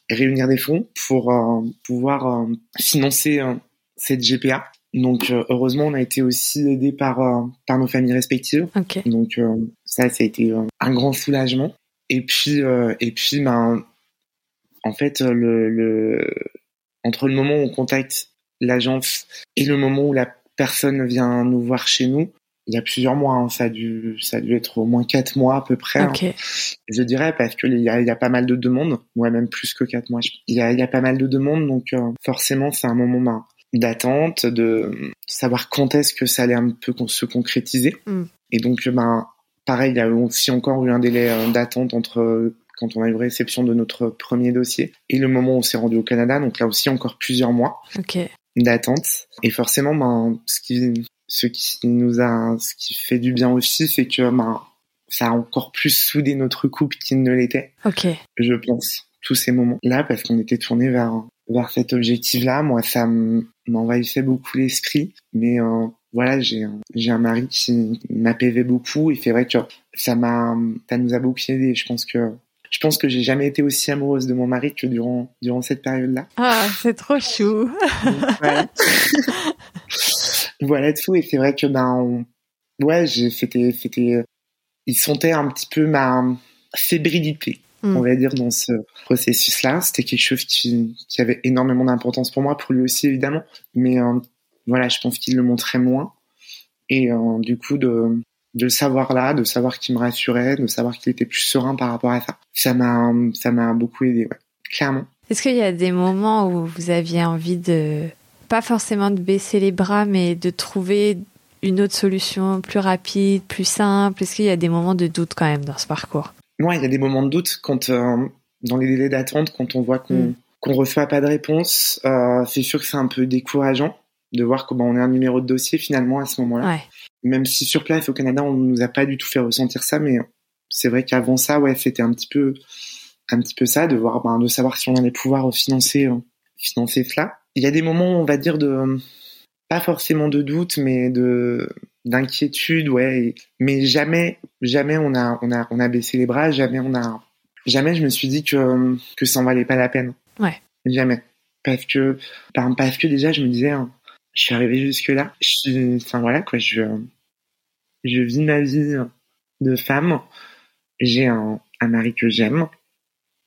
S2: réunir des fonds pour euh, pouvoir euh, financer euh, cette GPA. Donc heureusement, on a été aussi aidé par par nos familles respectives. Donc ça, ça a été un grand soulagement. Et puis et puis ben en fait le, le entre le moment où on contacte l'agence et le moment où la personne vient nous voir chez nous, il y a plusieurs mois. Hein, ça a dû, ça a dû être au moins quatre mois à peu près. hein.
S1: Ok.
S2: Je dirais parce que il y a, y a pas mal de demandes, ouais même plus que quatre mois. Il y a, y a pas mal de demandes, donc euh, forcément c'est un moment ben, d'attente, de savoir quand est-ce que ça allait un peu se concrétiser.
S1: Mm.
S2: Et donc ben pareil, il y a aussi encore eu un délai euh, d'attente entre quand on a eu réception de notre premier dossier et le moment où on s'est rendu au Canada. Donc là aussi encore plusieurs mois d'attente. Et forcément, ben, ce qui, ce qui nous a, ce qui fait du bien aussi, c'est que, ben, ça a encore plus soudé notre couple qu'il ne l'était,
S1: Ok.
S2: je pense, tous ces moments-là, parce qu'on était tourné vers, vers cet objectif-là. Moi, ça m'envahissait beaucoup l'esprit, mais, euh, voilà, j'ai un, j'ai un mari qui m'apaisait beaucoup et c'est vrai que ça m'a, ça nous a beaucoup aidé. Je pense que, je pense que j'ai jamais été aussi amoureuse de mon mari que durant, durant cette période-là.
S1: Ah, c'est trop chou.
S2: voilà. [LAUGHS] voilà tout et c'est vrai que ben on- ouais j'ai c'était c'était il sentait un petit peu ma fébrilité
S1: Mm.
S2: on va dire dans ce processus là c'était quelque chose qui qui avait énormément d'importance pour moi pour lui aussi évidemment. Mais euh, voilà je pense qu'il le montrait moins. Et euh, du coup de de le savoir là de savoir qu'il me rassurait de savoir qu'il était plus serein par rapport à ça ça m'a ça m'a beaucoup aidé ouais clairement.
S1: Est-ce qu'il y a des moments où vous aviez envie de, pas forcément de baisser les bras, mais de trouver une autre solution plus rapide, plus simple Est-ce qu'il y a des moments de doute quand même dans ce parcours?
S2: Ouais, il y a des moments de doute quand euh, dans les délais d'attente, quand on voit qu'on
S1: Mm.
S2: qu'on reçoit pas de réponse, euh, c'est sûr que c'est un peu décourageant de voir comment on est un numéro de dossier finalement à ce moment-là.
S1: Ouais.
S2: Même si sur place au Canada, on nous a pas du tout fait ressentir ça, mais c'est vrai qu'avant ça, ouais, c'était un petit peu un petit peu ça de voir ben, de savoir si on allait pouvoir financer euh, financer cela. Il y a des moments, on va dire de pas forcément de doute, mais de d'inquiétude, ouais. mais jamais, jamais on a, on a, on a baissé les bras. Jamais on a, jamais je me suis dit que que ça en valait pas la peine.
S1: Ouais.
S2: Jamais. Parce que, ben, parce que déjà je me disais, hein, je suis arrivé jusque là. Je suis, enfin voilà quoi, je, je vis ma vie de femme. J'ai un, un mari que j'aime.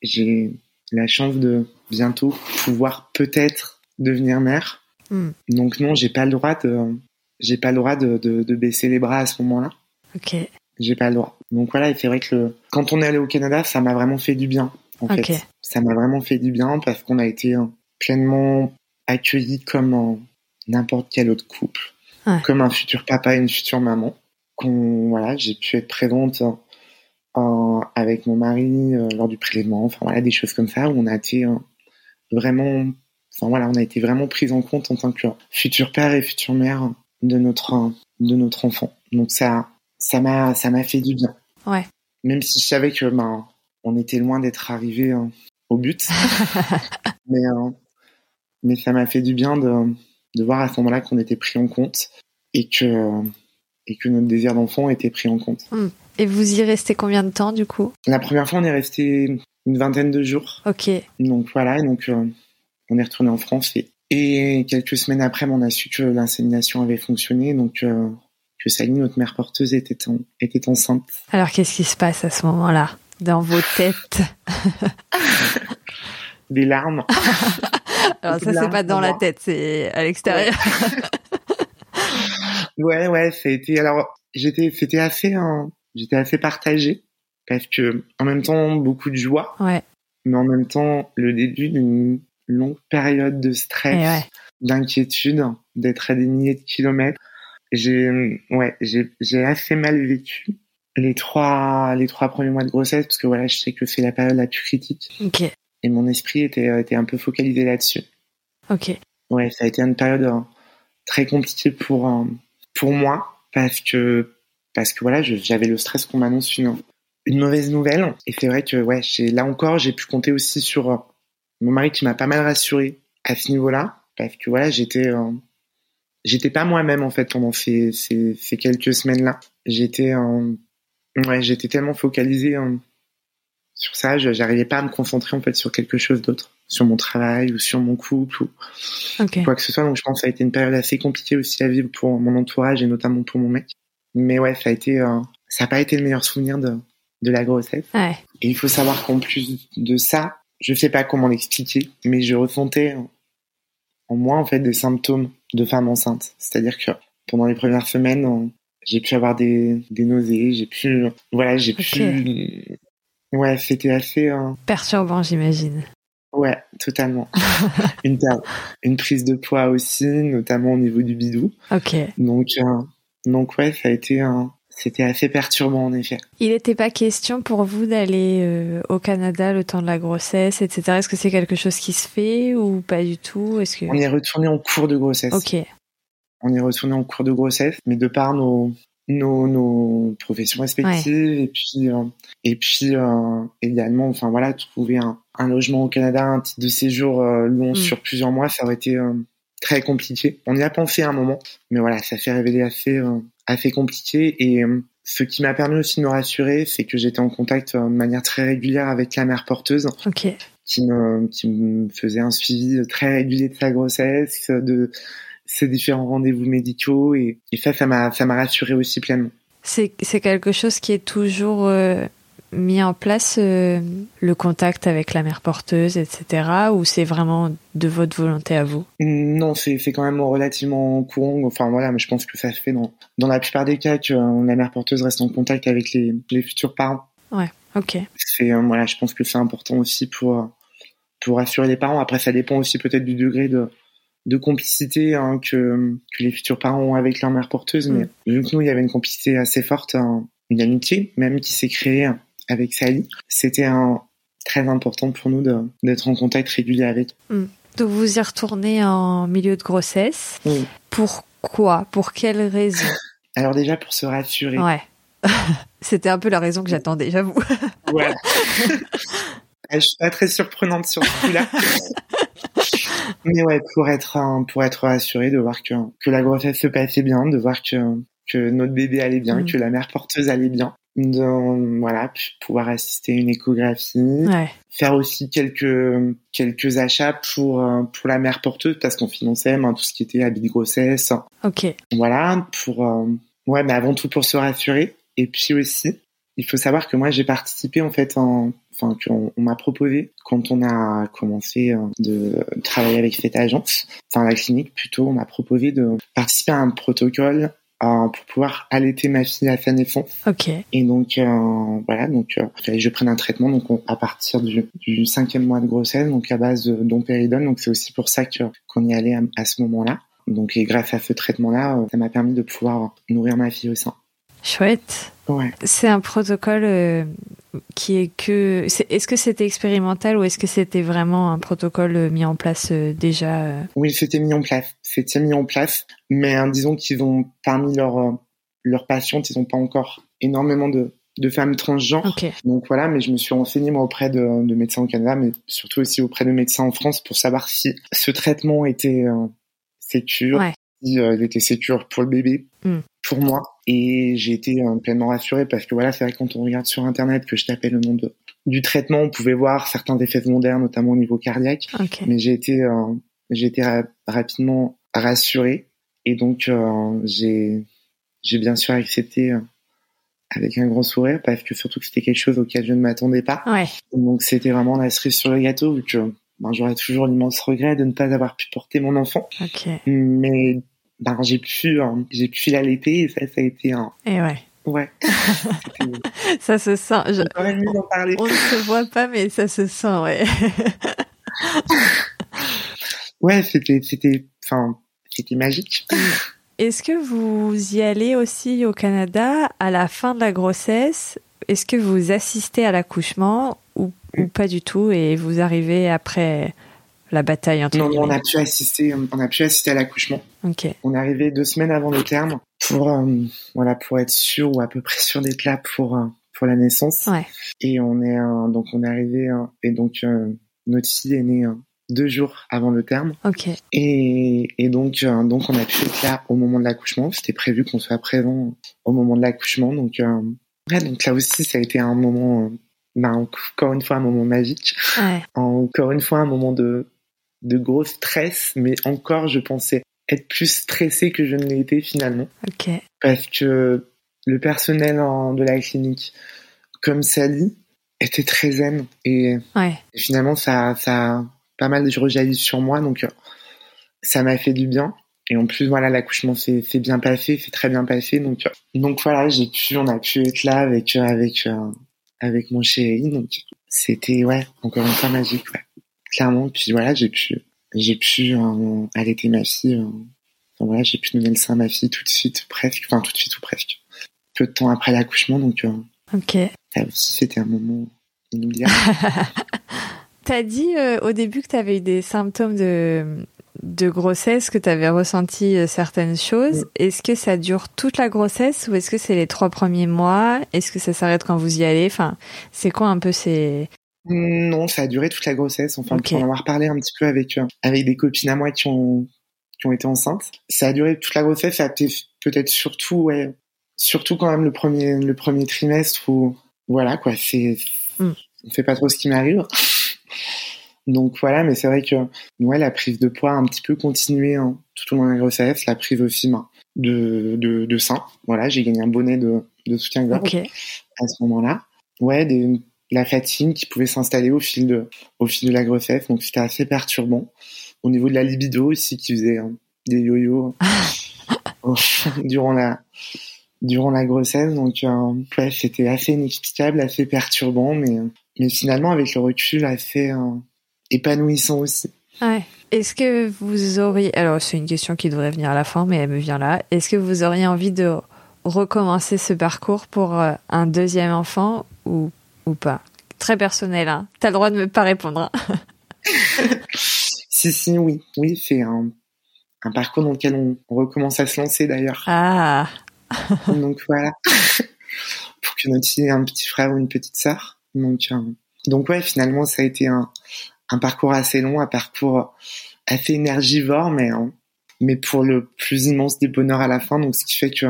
S2: J'ai la chance de bientôt pouvoir peut-être devenir mère.
S1: Mm.
S2: Donc non, j'ai pas le droit de, j'ai pas le droit de, de, de baisser les bras à ce moment-là.
S1: Ok.
S2: J'ai pas le droit. Donc voilà, c'est vrai que le- quand on est allé au Canada, ça m'a vraiment fait du bien. En fait, ça m'a vraiment fait du bien parce qu'on a été euh, pleinement accueillis comme n'importe quel autre couple,
S1: Ouais.
S2: comme un futur papa et une future maman. Qu'on voilà, j'ai pu être présente euh, avec mon mari euh, lors du prélèvement. Enfin voilà, des choses comme ça où on a été euh, vraiment, enfin voilà, on a été vraiment pris en compte en tant que futur père et future mère de notre de notre enfant. Donc ça, ça m'a ça m'a fait du bien.
S1: Ouais.
S2: Même si je savais que ben on était loin d'être arrivé euh, au but, [LAUGHS] mais euh, mais ça m'a fait du bien de de voir à ce moment-là qu'on était pris en compte et que et que notre désir d'enfant était pris en compte.
S1: Et vous y restez combien de temps du coup?
S2: La première fois, on est resté une vingtaine de jours.
S1: Ok.
S2: Donc voilà, et donc euh, on est retourné en France et, et quelques semaines après, on a su que l'insémination avait fonctionné, donc euh, que Sally, notre mère porteuse, était, en- était enceinte.
S1: Alors qu'est-ce qui se passe à ce moment-là dans vos têtes [LAUGHS]
S2: Des larmes. [LAUGHS]
S1: Alors ça c'est pas dans la tête, c'est à l'extérieur.
S2: Ouais, ouais, ça a été. Alors, j'étais, c'était assez, hein, j'étais assez partagé parce que en même temps beaucoup de joie,
S1: Ouais.
S2: mais en même temps le début d'une longue période de stress.
S1: ouais.
S2: d'inquiétude, d'être à des milliers de kilomètres. J'ai, ouais, j'ai, j'ai assez mal vécu les trois, les trois premiers mois de grossesse parce que voilà, je sais que c'est la période la plus critique
S1: Ok.
S2: et mon esprit était, était un peu focalisé là-dessus.
S1: Ok.
S2: Ouais, ça a été une période euh, très compliquée pour, euh, pour moi parce que, parce que voilà, j'avais le stress qu'on m'annonce une, une mauvaise nouvelle et c'est vrai que ouais, là encore, j'ai pu compter aussi sur euh, mon mari qui m'a pas mal rassuré à ce niveau-là parce que voilà, j'étais, euh, j'étais pas moi-même en fait pendant ces, ces, ces quelques semaines-là. J'étais, euh, ouais, j'étais tellement focalisé euh, sur ça, je- j'arrivais pas à me concentrer en fait sur quelque chose d'autre, sur mon travail ou sur mon couple ou quoi que ce soit. Donc je pense que ça a été une période assez compliquée aussi à vivre pour mon entourage et notamment pour mon mec. Mais ouais, ça a été, euh, ça n'a pas été le meilleur souvenir de, de la grossesse.
S1: Ouais.
S2: Et il faut savoir qu'en plus de ça, je sais pas comment l'expliquer, mais je ressentais en moins en fait des symptômes de femme enceinte. C'est-à-dire que pendant les premières semaines, j'ai pu avoir des, des nausées, j'ai pu, voilà, j'ai pu, ouais, c'était assez euh,
S1: perturbant, j'imagine.
S2: Ouais, totalement. [LAUGHS] une, une prise de poids aussi, notamment au niveau du bidou.
S1: Ok.
S2: Donc, euh, donc ouais, ça a été un, c'était assez perturbant en effet.
S1: Il n'était pas question pour vous d'aller euh, au Canada le temps de la grossesse, etc. Est-ce que c'est quelque chose qui se fait ou pas du tout? Est-ce que
S2: on est retourné en cours de grossesse.
S1: Ok.
S2: On est retourné en cours de grossesse, mais de par nos nos, nos professions respectives et puis euh, et puis euh, également, enfin voilà, trouver un, un, logement au Canada, un titre de séjour long mm. sur plusieurs mois, ça aurait été très compliqué. On y a pensé à un moment, mais voilà, ça s'est révélé assez assez compliqué et euh, ce qui m'a permis aussi de me rassurer, c'est que j'étais en contact euh, de manière très régulière avec la mère porteuse, qui me qui me faisait un suivi très régulier de sa grossesse, de ses différents rendez-vous médicaux et, et ça, ça m'a ça m'a rassuré aussi pleinement.
S1: C'est c'est quelque chose qui est toujours euh, mis en place euh, le contact avec la mère porteuse, etc. Ou c'est vraiment de votre volonté à vous?
S2: Non, c'est quand même relativement courant. Enfin voilà, mais je pense que ça se fait dans dans la plupart des cas que euh, la mère porteuse reste en contact avec les les futurs parents.
S1: Ouais, ok.
S2: C'est euh, voilà, je pense que c'est important aussi pour pour assurer les parents. Après, ça dépend aussi peut-être du degré de de complicité hein, que, que les futurs parents ont avec leur mère porteuse. Mais mm. vu que nous, il y avait une complicité assez forte, hein, une amitié même qui s'est créée avec Sally. C'était un, très important pour nous d'être en contact régulier avec.
S1: Hmm. Donc vous y retournez en milieu de grossesse.
S2: Oui.
S1: Pourquoi? Pour quelle raison? [LAUGHS]
S2: Alors déjà pour se rassurer.
S1: Ouais. [LAUGHS] C'était un peu la raison que j'attendais, j'avoue. [LAUGHS]
S2: Ouais. Je suis pas très surprenante sur ce coup-là. Mais ouais, pour être pour être rassuré de voir que que la grossesse se passait bien, de voir que que notre bébé allait bien, hmm. que la mère porteuse allait bien de voilà pouvoir assister à une échographie. Faire aussi quelques quelques achats pour euh, pour la mère porteuse parce qu'on finançait hein, tout ce qui était habit de grossesse.
S1: Ok.
S2: Voilà pour euh, ouais mais avant tout pour se rassurer. Et puis aussi il faut savoir que moi j'ai participé en fait en enfin qu'on on, m'a proposé quand on a commencé euh, de travailler avec cette agence enfin la clinique plutôt on m'a proposé de participer à un protocole euh, pour pouvoir allaiter ma fille à sa naissance.
S1: Ok.
S2: Et donc euh, voilà, donc euh, je prenne un traitement donc à partir du, du, cinquième mois de grossesse, donc à base de dompéridone. Donc c'est aussi pour ça que qu'on y allait à, ce moment-là. Donc et grâce à ce traitement-là, ça m'a permis de pouvoir nourrir ma fille au sein.
S1: Chouette.
S2: Ouais.
S1: C'est un protocole qui est que. Est-ce que c'était expérimental ou est-ce que c'était vraiment un protocole mis en place déjà
S2: Oui, c'était mis en place. C'était mis en place, mais hein, disons qu'ils ont parmi leurs leurs patientes, ils n'ont pas encore énormément de de femmes transgenres. Donc voilà, mais je me suis renseigné moi auprès de, de, médecins au Canada, mais surtout aussi auprès de médecins en France pour savoir si ce traitement était euh, sécure, si euh, il était sécure pour le bébé, hmm. pour moi. Et j'ai été euh, pleinement rassurée parce que voilà, c'est vrai quand on regarde sur internet que je tapais le nom de, du traitement, on pouvait voir certains effets secondaires, notamment au niveau cardiaque. Mais j'ai été euh, j'ai été rapidement rassurée et donc j'ai j'ai bien sûr accepté avec un grand sourire parce que surtout que c'était quelque chose auquel je ne m'attendais pas.
S1: Ouais.
S2: Donc c'était vraiment la cerise sur le gâteau vu que ben, j'aurais toujours l'immense regret de ne pas avoir pu porter mon enfant.
S1: Okay.
S2: Mais ben, j'ai pu hein, j'ai pu l'allaiter et ça ça a été un
S1: Et ouais.
S2: Ouais. [LAUGHS]
S1: ça se sent. Je...
S2: On, parler.
S1: on ne se voit pas mais ça se sent ouais. [LAUGHS]
S2: ouais, c'était c'était enfin c'était magique. [LAUGHS]
S1: Est-ce que vous y allez aussi au Canada à la fin de la grossesse? Est-ce que vous assistez à l'accouchement ou, pas du tout et vous arrivez après la bataille entre
S2: Non, on a pu assister, on a pu assister à l'accouchement. On est arrivé deux semaines avant le terme pour euh, voilà pour être sûr ou à peu près sûr d'être là pour euh, pour la naissance.
S1: Ouais.
S2: Et on est euh, donc on est arrivé et donc notre fille est née deux jours avant le terme. Et, et donc, donc on a pu être là au moment de l'accouchement. C'était prévu qu'on soit présent au moment de l'accouchement. Donc, ouais, donc là aussi, ça a été un moment, bah, encore une fois, un moment magique.
S1: Ouais.
S2: Encore une fois, un moment de, de gros stress, mais encore, je pensais être plus stressé que je ne l'ai été finalement.
S1: Ok.
S2: Parce que le personnel de la clinique, comme Sally, était très zen et,
S1: ouais.
S2: finalement ça ça pas mal de rejaillit sur moi. Donc, euh, ça m'a fait du bien. Et en plus, voilà, l'accouchement s'est bien passé, c'est très bien passé. Donc, donc voilà, j'ai pu, on a pu être là avec avec avec mon chéri. Donc c'était ouais, encore une fois magique, ouais. Clairement. Puis voilà, j'ai pu j'ai pu euh, allaiter ma fille. Euh, enfin, voilà, j'ai pu donner le sein à ma fille tout de suite, presque. Enfin, tout de suite ou presque. Peu de temps après l'accouchement, donc. Euh,
S3: ok.
S2: Ça aussi, c'était un moment inoubliable. [LAUGHS]
S1: T'as dit euh, au début que t'avais eu des symptômes de de grossesse, que t'avais ressenti euh, certaines choses. Est-ce que ça dure toute la grossesse ou est-ce que c'est les trois premiers mois? Est-ce que ça s'arrête quand vous y allez? Enfin, c'est quoi un peu ces
S2: non, ça a duré toute la grossesse. Enfin, okay. pour en avoir parlé un petit peu avec euh, avec des copines à moi qui ont qui ont été enceintes, ça a duré toute la grossesse. Ça a peut-être surtout, ouais, surtout quand même le premier le premier trimestre où voilà quoi, c'est mm. on fait pas trop ce qui m'arrive. [LAUGHS] Donc voilà, mais c'est vrai que ouais, la prise de poids a un petit peu continué hein, tout au long de la grossesse, la prise aussi ben, de, de, de sein. Voilà, j'ai gagné un bonnet de, de soutien-gorge à ce moment-là. Ouais, des, la fatigue qui pouvait s'installer au fil de au fil de la grossesse. Donc c'était assez perturbant. Au niveau de la libido aussi qui faisait hein, des yo-yo [LAUGHS] durant la durant la grossesse. Donc euh, ouais, c'était assez inexplicable assez perturbant mais mais finalement avec le recul assez euh, épanouissant aussi.
S1: Ouais. Est-ce que vous auriez alors c'est une question qui devrait venir à la fin mais elle me vient là. Est-ce que vous auriez envie de recommencer ce parcours pour euh, un deuxième enfant ou ou pas Très personnel, hein. T'as le droit de me pas répondre. Hein. [LAUGHS]
S2: si, si, oui. Oui, c'est un, un, parcours dans lequel on, recommence à se lancer d'ailleurs.
S1: Ah [LAUGHS]
S2: Donc voilà. [LAUGHS] Pour que notre fille ait un petit frère ou une petite sœur. Donc, euh, donc ouais, finalement, ça a été un, un parcours assez long, un parcours assez énergivore, mais, hein, mais pour le plus immense des bonheurs à la fin. Donc, ce qui fait que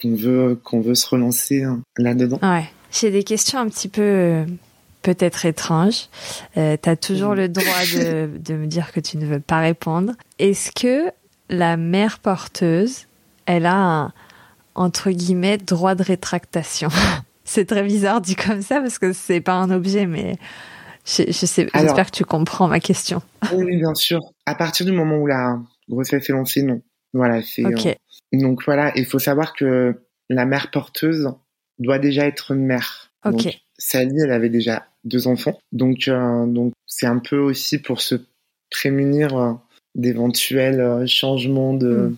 S2: qu'on veut qu'on veut se relancer hein, là-dedans.
S1: Ouais. J'ai des questions un petit peu euh, peut-être étranges. Euh, tu as toujours le droit de, [LAUGHS] de me dire que tu ne veux pas répondre. Est-ce que la mère porteuse, elle a un, entre guillemets, droit de rétractation? [LAUGHS] C'est très bizarre dit comme ça parce que c'est pas un objet, mais je, je sais, j'espère que tu comprends ma question.
S2: Oui, bien sûr. À partir du moment où la grossesse est lancée, non. Voilà, c'est. Euh, donc voilà, il faut savoir que la mère porteuse, doit déjà être mère.
S1: Ok.
S2: Donc, Sally, elle avait déjà deux enfants. Donc, euh, donc c'est un peu aussi pour se prémunir euh, d'éventuels euh, changements de mm.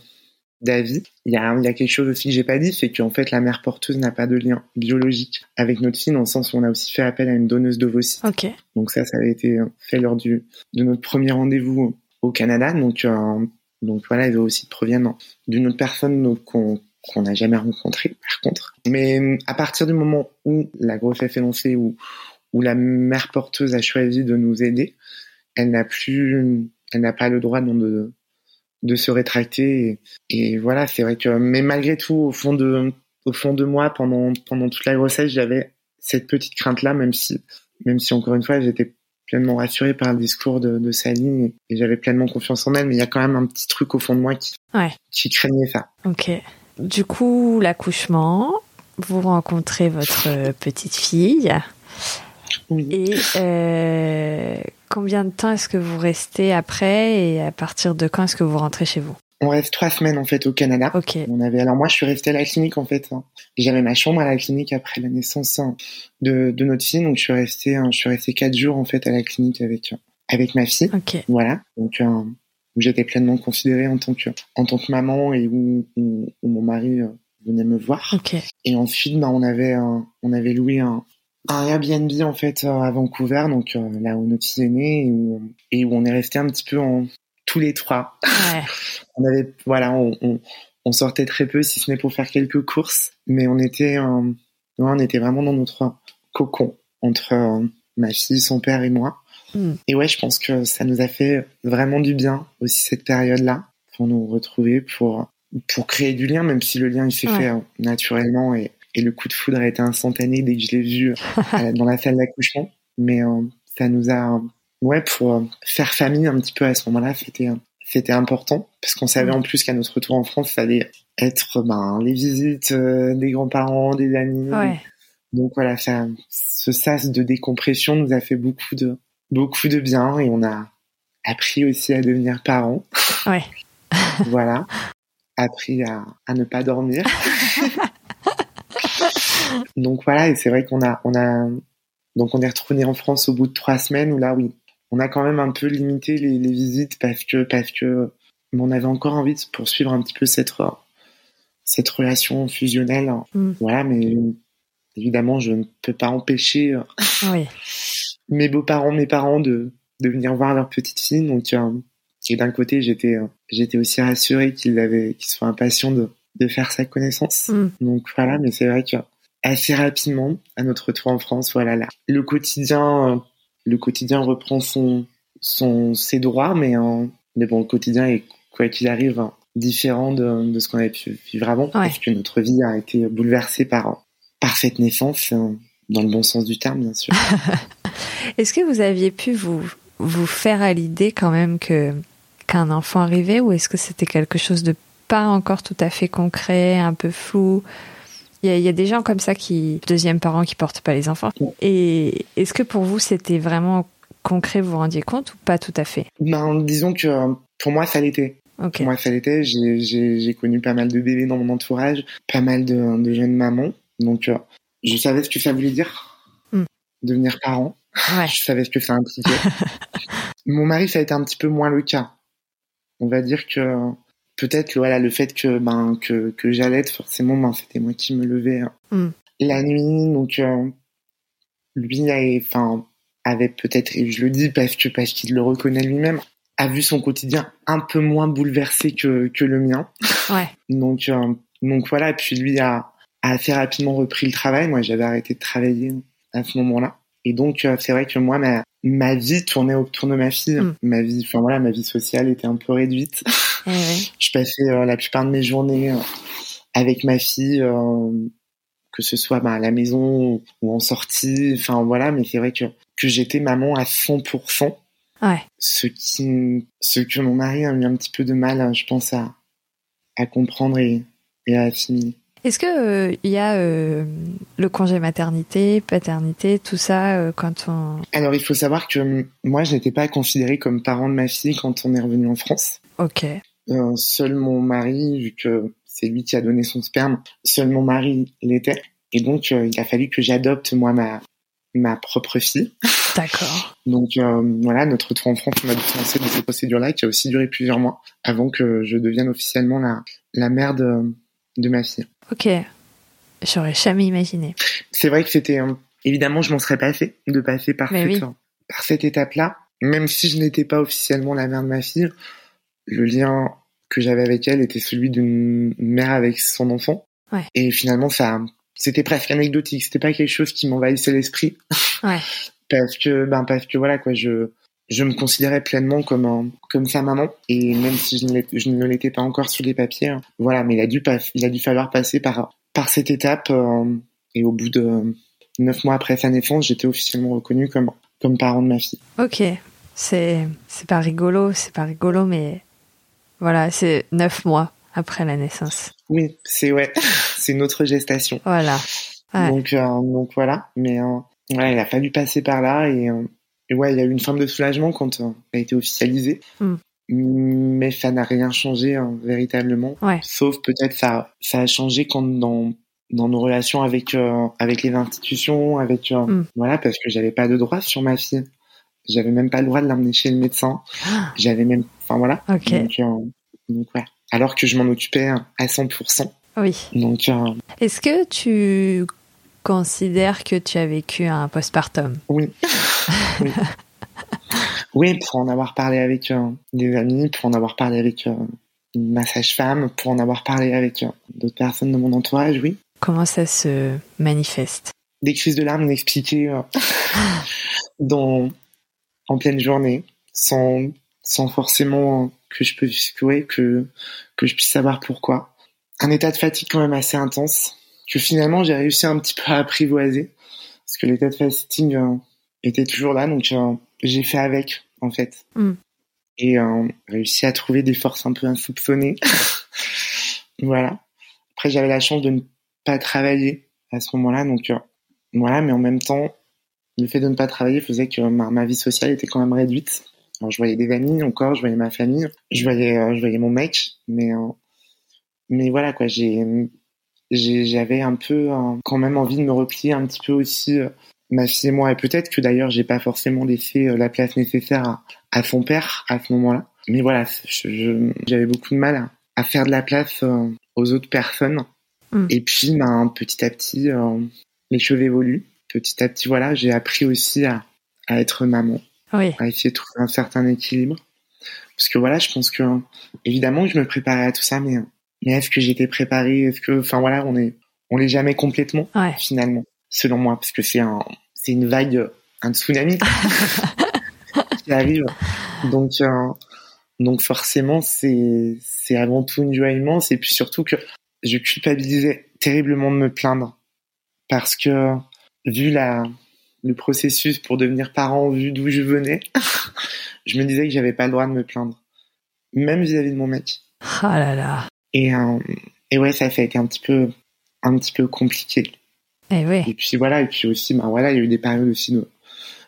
S2: d'avis. Il y a, il y a quelque chose aussi que j'ai pas dit, c'est qu'en fait la mère porteuse n'a pas de lien biologique avec notre fille, dans le sens où on a aussi fait appel à une donneuse d'ovocytes.
S1: Ok.
S2: Donc ça, ça avait été fait lors du de notre premier rendez-vous au Canada. Donc donc voilà, les ovocytes proviennent d'une autre personne qu'on qu'on n'a jamais rencontré par contre. Mais euh, à partir du moment où la grossesse est lancée, où, où la mère porteuse a choisi de nous aider, elle n'a plus, elle n'a pas le droit de, de se rétracter. Et, voilà, c'est vrai que, mais malgré tout, au fond de, au fond de moi, pendant, pendant toute la grossesse, j'avais cette petite crainte-là, même si, même si encore une fois, j'étais pleinement rassurée par le discours de, de Sally et, et j'avais pleinement confiance en elle, mais il y a quand même un petit truc au fond de moi qui,
S1: ouais.
S2: qui craignait ça.
S1: Ok. Du coup, l'accouchement, vous rencontrez votre petite fille. Et euh, combien de temps est-ce que vous restez après et à partir de quand est-ce que vous rentrez chez vous?
S2: On reste trois semaines en fait au Canada.
S1: Ok.
S2: On avait alors moi je suis restée à la clinique en fait. Hein. J'avais ma chambre à la clinique après la naissance hein, de, de notre fille donc je suis restée hein, je suis restée quatre jours en fait à la clinique avec avec ma fille.
S1: Ok.
S2: Voilà donc où j'étais pleinement considérée en tant que en tant que maman et où, où, mon mari euh, venait me voir.
S1: Okay.
S2: Et ensuite, bah, on avait un, on avait loué un, un Airbnb en fait à Vancouver, donc euh, là où notre fille est née et où, et où on est resté un petit peu en tous les trois.
S1: Ouais. [LAUGHS]
S2: on avait voilà, on, on, on, sortait très peu si ce n'est pour faire quelques courses, mais on était euh, on était vraiment dans notre cocon entre euh, ma fille, son père et moi.
S1: Mm.
S2: Et ouais, je pense que ça nous a fait vraiment du bien aussi cette période-là pour nous retrouver, pour pour créer du lien, même si le lien il s'est
S1: Ouais.
S2: fait euh, naturellement et, et le coup de foudre a été instantané dès que je l'ai vu euh, [LAUGHS] dans la salle d'accouchement. Mais euh, ça nous a, ouais, pour euh, faire famille un petit peu à ce moment-là, c'était c'était important parce qu'on savait
S1: Mm.
S2: en plus qu'à notre retour en France, ça allait être ben les visites des grands-parents, des amis.
S1: Ouais.
S2: Donc voilà, ça, ce sas de décompression nous a fait beaucoup de beaucoup de bien et on a appris aussi à devenir parents.
S1: Ouais. [LAUGHS]
S2: voilà. Appris à, à ne pas dormir. [LAUGHS] donc voilà, et c'est vrai qu'on a, on a, donc on est retourné en France au bout de trois semaines où là, oui, on a quand même un peu limité les, les visites parce que, parce que, on avait encore envie de poursuivre un petit peu cette, cette relation fusionnelle. Mm. Voilà, mais évidemment, je ne peux pas empêcher oui. Mes beaux-parents, mes parents de, de venir voir leur petite fille. Donc, euh, et d'un côté, j'étais, j'étais aussi rassurée qu'ils avaient, qu'ils soient impatients de, de faire sa connaissance. Mm. Donc voilà, mais c'est vrai que assez rapidement, à notre retour en France, voilà, là, le quotidien, le quotidien reprend son, son, ses droits, mais, euh, mais bon, le quotidien est, quoi qu'il arrive, différent de, de ce qu'on avait pu vivre avant, parce que notre vie a été bouleversée par, par cette naissance, euh, dans le bon sens du terme, bien sûr. [LAUGHS]
S1: Est-ce que vous aviez pu vous, vous faire à l'idée quand même que qu'un enfant arrivait, ou est-ce que c'était quelque chose de pas encore tout à fait concret, un peu flou? Il y, a, des gens comme ça qui, deuxième parents qui portent pas les enfants. Et est-ce que pour vous c'était vraiment concret, vous vous rendiez compte ou pas tout à fait?
S2: Ben disons que pour moi ça l'était. Pour moi ça l'était. J'ai connu pas mal de bébés dans mon entourage, pas mal de, de jeunes mamans. Donc euh, je savais ce que ça voulait dire, hmm. devenir parent. Ouais. je savais ce que ça impliquait. [LAUGHS] mon mari ça a été un petit peu moins le cas. On va dire que peut-être voilà le fait que ben que que j'allais forcément ben c'était moi qui me levais hein. mm. la nuit donc euh, lui enfin avait peut-être et je le dis parce que parce qu'il le reconnaît lui-même a vu son quotidien un peu moins bouleversé que que le mien ouais. donc euh, donc voilà et puis lui a a assez rapidement repris le travail moi j'avais arrêté de travailler à ce moment-là et donc euh, c'est vrai que moi ma ma vie tournait autour de ma fille mm. ma vie enfin voilà ma vie sociale était un peu réduite [LAUGHS] Je passais euh, la plupart de mes journées euh, avec ma fille, euh, que ce soit bah, à la maison ou en sortie. Enfin voilà, mais c'est vrai que, que j'étais maman à 100%. Ouais. Ce qui, ce que mon mari a eu un petit peu de mal, hein, je pense, à, à comprendre et, et à assimiler.
S1: Est-ce que il y a le congé maternité, paternité, tout ça quand on
S2: Alors il faut savoir que moi je n'étais pas considérée comme parent de ma fille quand on est revenu en France.
S1: Ok.
S2: Euh, seul mon mari, vu que c'est lui qui a donné son sperme, seul mon mari l'était. Et donc, euh, il a fallu que j'adopte moi ma ma propre fille.
S1: D'accord. [LAUGHS]
S2: donc euh, voilà, notre retour en France, on a dû lancer dans ces procédures-là qui a aussi duré plusieurs mois avant que je devienne officiellement la la mère de de ma fille.
S1: Ok. J'aurais jamais imaginé.
S2: C'est vrai que c'était évidemment, je m'en serais pas fait de passer par cette par cette étape-là, même si je n'étais pas officiellement la mère de ma fille le lien que j'avais avec elle était celui d'une mère avec son enfant. Ouais. Et finalement, ça, c'était presque anecdotique. C'était pas quelque chose qui m'envahissait l'esprit. Ouais. [LAUGHS] parce que, ben, parce que voilà, quoi, je, je me considérais pleinement comme un, comme sa maman. Et même si je ne, je ne l'étais pas encore sur les papiers, hein, voilà, mais il a dû pas, il a dû falloir passer par, par cette étape. Euh, et au bout de neuf mois après sa naissance, j'étais officiellement reconnu comme, comme parent de ma fille.
S1: Ok. C'est, c'est pas rigolo, c'est pas rigolo, mais voilà, c'est neuf mois après la naissance.
S2: Oui, c'est ouais, [LAUGHS] c'est notre gestation.
S1: Voilà.
S2: Donc, euh, donc voilà, mais euh, il a fallu passer par là et, et, ouais, il y a eu une forme de soulagement quand ça a été officialisé. Hmm. Mais ça n'a rien changé hein, véritablement. Ouais. Sauf peut-être ça, ça a changé quand dans dans nos relations avec avec les institutions, avec hmm. voilà, parce que j'avais pas de droit sur ma fille. J'avais même pas le droit de l'emmener chez le médecin. Ah. J'avais même Enfin voilà. Euh, donc, ouais. Alors que je m'en occupais à 100%.
S1: Oui.
S2: Donc. Euh,
S1: Est-ce que tu considères que tu as vécu un postpartum
S2: Oui. oui. pour en avoir parlé avec euh, des amis, pour en avoir parlé avec ma sage-femme, pour en avoir parlé avec d'autres personnes de mon entourage, oui.
S1: Comment ça se manifeste?
S2: Des crises de larmes inexpliquées [LAUGHS] dans, en pleine journée, sans sans forcément que je puisse que que je puisse savoir pourquoi. Un état de fatigue quand même assez intense que finalement j'ai réussi un petit peu à apprivoiser parce que l'état de fatigue euh, était toujours là donc euh, j'ai fait avec en fait mm. et euh, réussi à trouver des forces un peu insoupçonnées. [LAUGHS] voilà. Après j'avais la chance de ne pas travailler à ce moment-là donc euh, voilà mais en même temps le fait de ne pas travailler faisait que ma vie sociale était quand même réduite je voyais des amis encore, je voyais ma famille, je voyais, euh, je voyais mon mec, mais euh, mais voilà quoi, j'ai j'avais un peu quand même envie de me replier un petit peu aussi ma fille et moi et peut-être que d'ailleurs j'ai pas forcément laissé la place nécessaire à, à son père à ce moment-là. Mais voilà, j'avais beaucoup de mal à, à, faire de la place aux autres personnes. Mm. Et puis, ben, petit à petit, les cheveux évoluent. Petit à petit, voilà, j'ai appris aussi à, à être maman
S1: oui.
S2: à essayer de trouver un certain équilibre. Parce que voilà, je pense que évidemment je me préparais à tout ça, mais mais est-ce que j'étais préparée Est-ce que, enfin voilà, on est on l'est jamais complètement finalement, selon moi, parce que c'est un c'est une vague, un tsunami [LAUGHS] qui arrive. Donc euh, donc forcément c'est c'est avant tout une joie immense et puis surtout que je culpabilisais terriblement de me plaindre parce que vu la le processus pour devenir parent vu d'où je venais, [LAUGHS] je me disais que j'avais pas le droit de me plaindre, même vis-à-vis de mon mec.
S1: Ah là là.
S2: Et euh, et ouais, ça, a été un petit peu un petit peu compliqué.
S1: Et eh ouais.
S2: Et puis voilà, et puis aussi, bah voilà, il y a eu des périodes aussi de,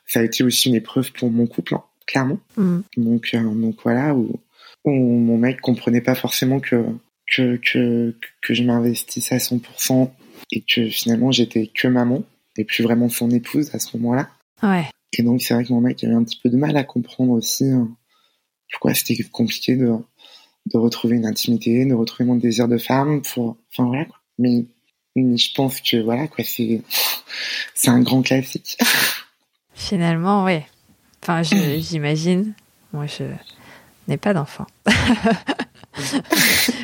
S2: ça a été aussi une épreuve pour mon couple, hein, clairement.
S1: Mm.
S2: Donc euh, donc voilà où, où mon mec comprenait pas forcément que que que que je m'investisse à 100% et que finalement j'étais que maman et plus vraiment son épouse à ce moment-là.
S1: Ouais.
S2: Et donc c'est vrai que mon mec avait un petit peu de mal à comprendre aussi euh, pourquoi c'était compliqué de de retrouver une intimité, de retrouver mon désir de femme pour enfin voilà quoi. Mais, je pense que voilà quoi c'est c'est un grand classique. [LAUGHS]
S1: Finalement, oui. Enfin, j'imagine. Moi, je n'ai pas d'enfant. [LAUGHS]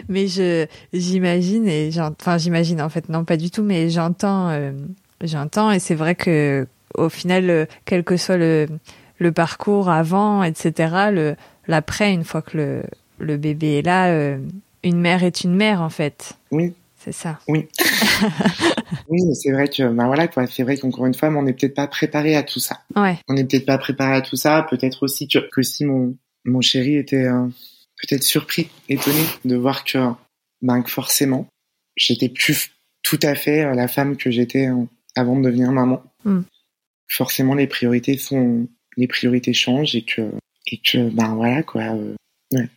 S1: mais je j'imagine et enfin j'imagine en fait non pas du tout mais j'entends euh, J'entends et c'est vrai que au final, euh, quel que soit le, le parcours avant, etc., le l'après, une fois que le, le bébé est là, euh, une mère est une mère en fait.
S2: Oui.
S1: C'est ça.
S2: Oui. [LAUGHS] oui, c'est vrai que, ben voilà. C'est vrai qu'encore une fois, on n'est peut-être pas préparé à tout ça.
S1: Ouais.
S2: On n'est peut-être pas préparé à tout ça. Peut-être aussi que, que si mon, mon chéri était euh, peut-être surpris, étonné de voir que, ben, que forcément, j'étais plus tout à fait la femme que j'étais avant de devenir maman.
S1: Hmm.
S2: Forcément, les priorités sont, les priorités changent et que, et que, ben voilà quoi. Euh, ouais.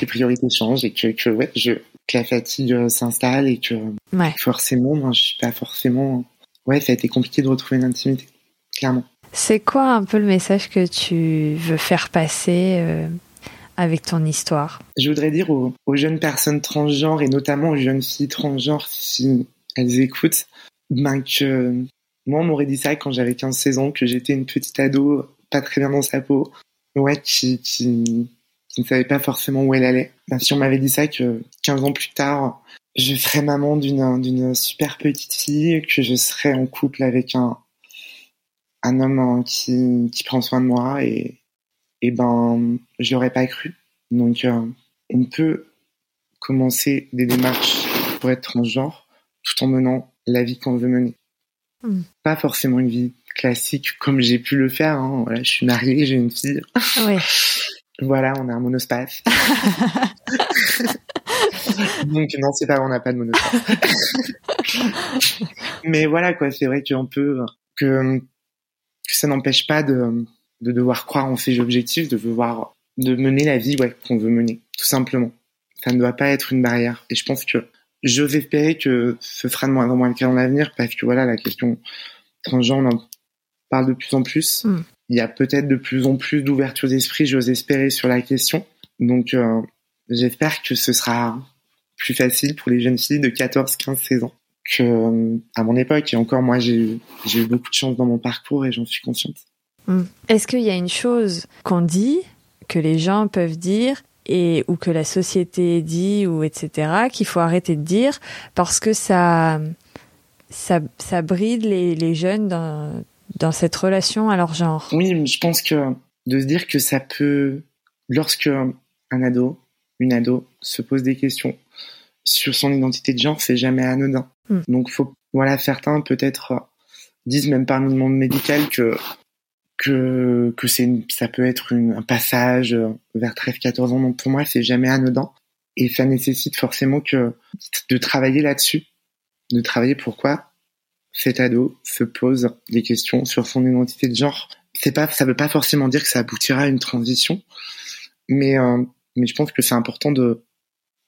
S2: les priorités changent et que, que ouais, je, que la fatigue euh, s'installe et que
S1: ouais.
S2: forcément, moi, je suis pas forcément. Ouais, ça a été compliqué de retrouver une intimité, clairement.
S1: C'est quoi un peu le message que tu veux faire passer euh, avec ton histoire?
S2: Je voudrais dire aux, aux, jeunes personnes transgenres et notamment aux jeunes filles transgenres, si elles écoutent, ben que moi on m'aurait dit ça quand j'avais 15-16 ans, que j'étais une petite ado pas très bien dans sa peau, ouais, qui, qui, qui ne savait pas forcément où elle allait. Si on m'avait dit ça que 15 ans plus tard, je serais maman d'une d'une super petite fille, que je serais en couple avec un un homme hein, qui, qui prend soin de moi et et ben je l'aurais pas cru. Donc euh, on peut commencer des démarches pour être transgenre tout en menant la vie qu'on veut mener.
S1: Hmm.
S2: Pas forcément une vie classique comme j'ai pu le faire. Hein. Voilà, je suis mariée, j'ai une fille.
S1: Ouais. [LAUGHS]
S2: voilà, on a un monospace. [LAUGHS] Donc non, c'est pas, on n'a pas de monospace. [LAUGHS] Mais voilà quoi, c'est vrai qu'on peut que, que ça n'empêche pas de, de devoir croire en ses objectifs, de devoir de mener la vie ouais, qu'on veut mener, tout simplement. Ça ne doit pas être une barrière. Et je pense que J'ose espérer que ce sera de moins en moins le cas dans l'avenir parce que voilà, la question transgenre, on en parle de plus en plus.
S1: Mm.
S2: Il y a peut-être de plus en plus d'ouverture d'esprit, j'ose espérer, sur la question. Donc, euh, j'espère que ce sera plus facile pour les jeunes filles de 14, 15, 16 ans que euh, à mon époque. Et encore, moi, j'ai eu beaucoup de chance dans mon parcours et j'en suis consciente.
S1: Mm. Est-ce qu'il y a une chose qu'on dit, que les gens peuvent dire, et ou que la société dit ou etc qu'il faut arrêter de dire parce que ça ça, ça bride les jeunes dans, dans cette relation à leur genre.
S2: Oui, je pense que de se dire que ça peut lorsque un ado, une ado se pose des questions sur son identité de genre, c'est jamais anodin.
S1: Hmm.
S2: Donc faut voilà certains peut-être disent même parmi le monde médical que que que c'est ça peut être une, un passage vers 13-14 ans. Donc pour moi, c'est jamais anodin et ça nécessite forcément que de travailler là-dessus, de travailler pourquoi? Cet ado se pose des questions sur son identité de genre c'est pas, ça veut pas forcément dire que ça aboutira à une transition, mais euh, mais je pense que c'est important de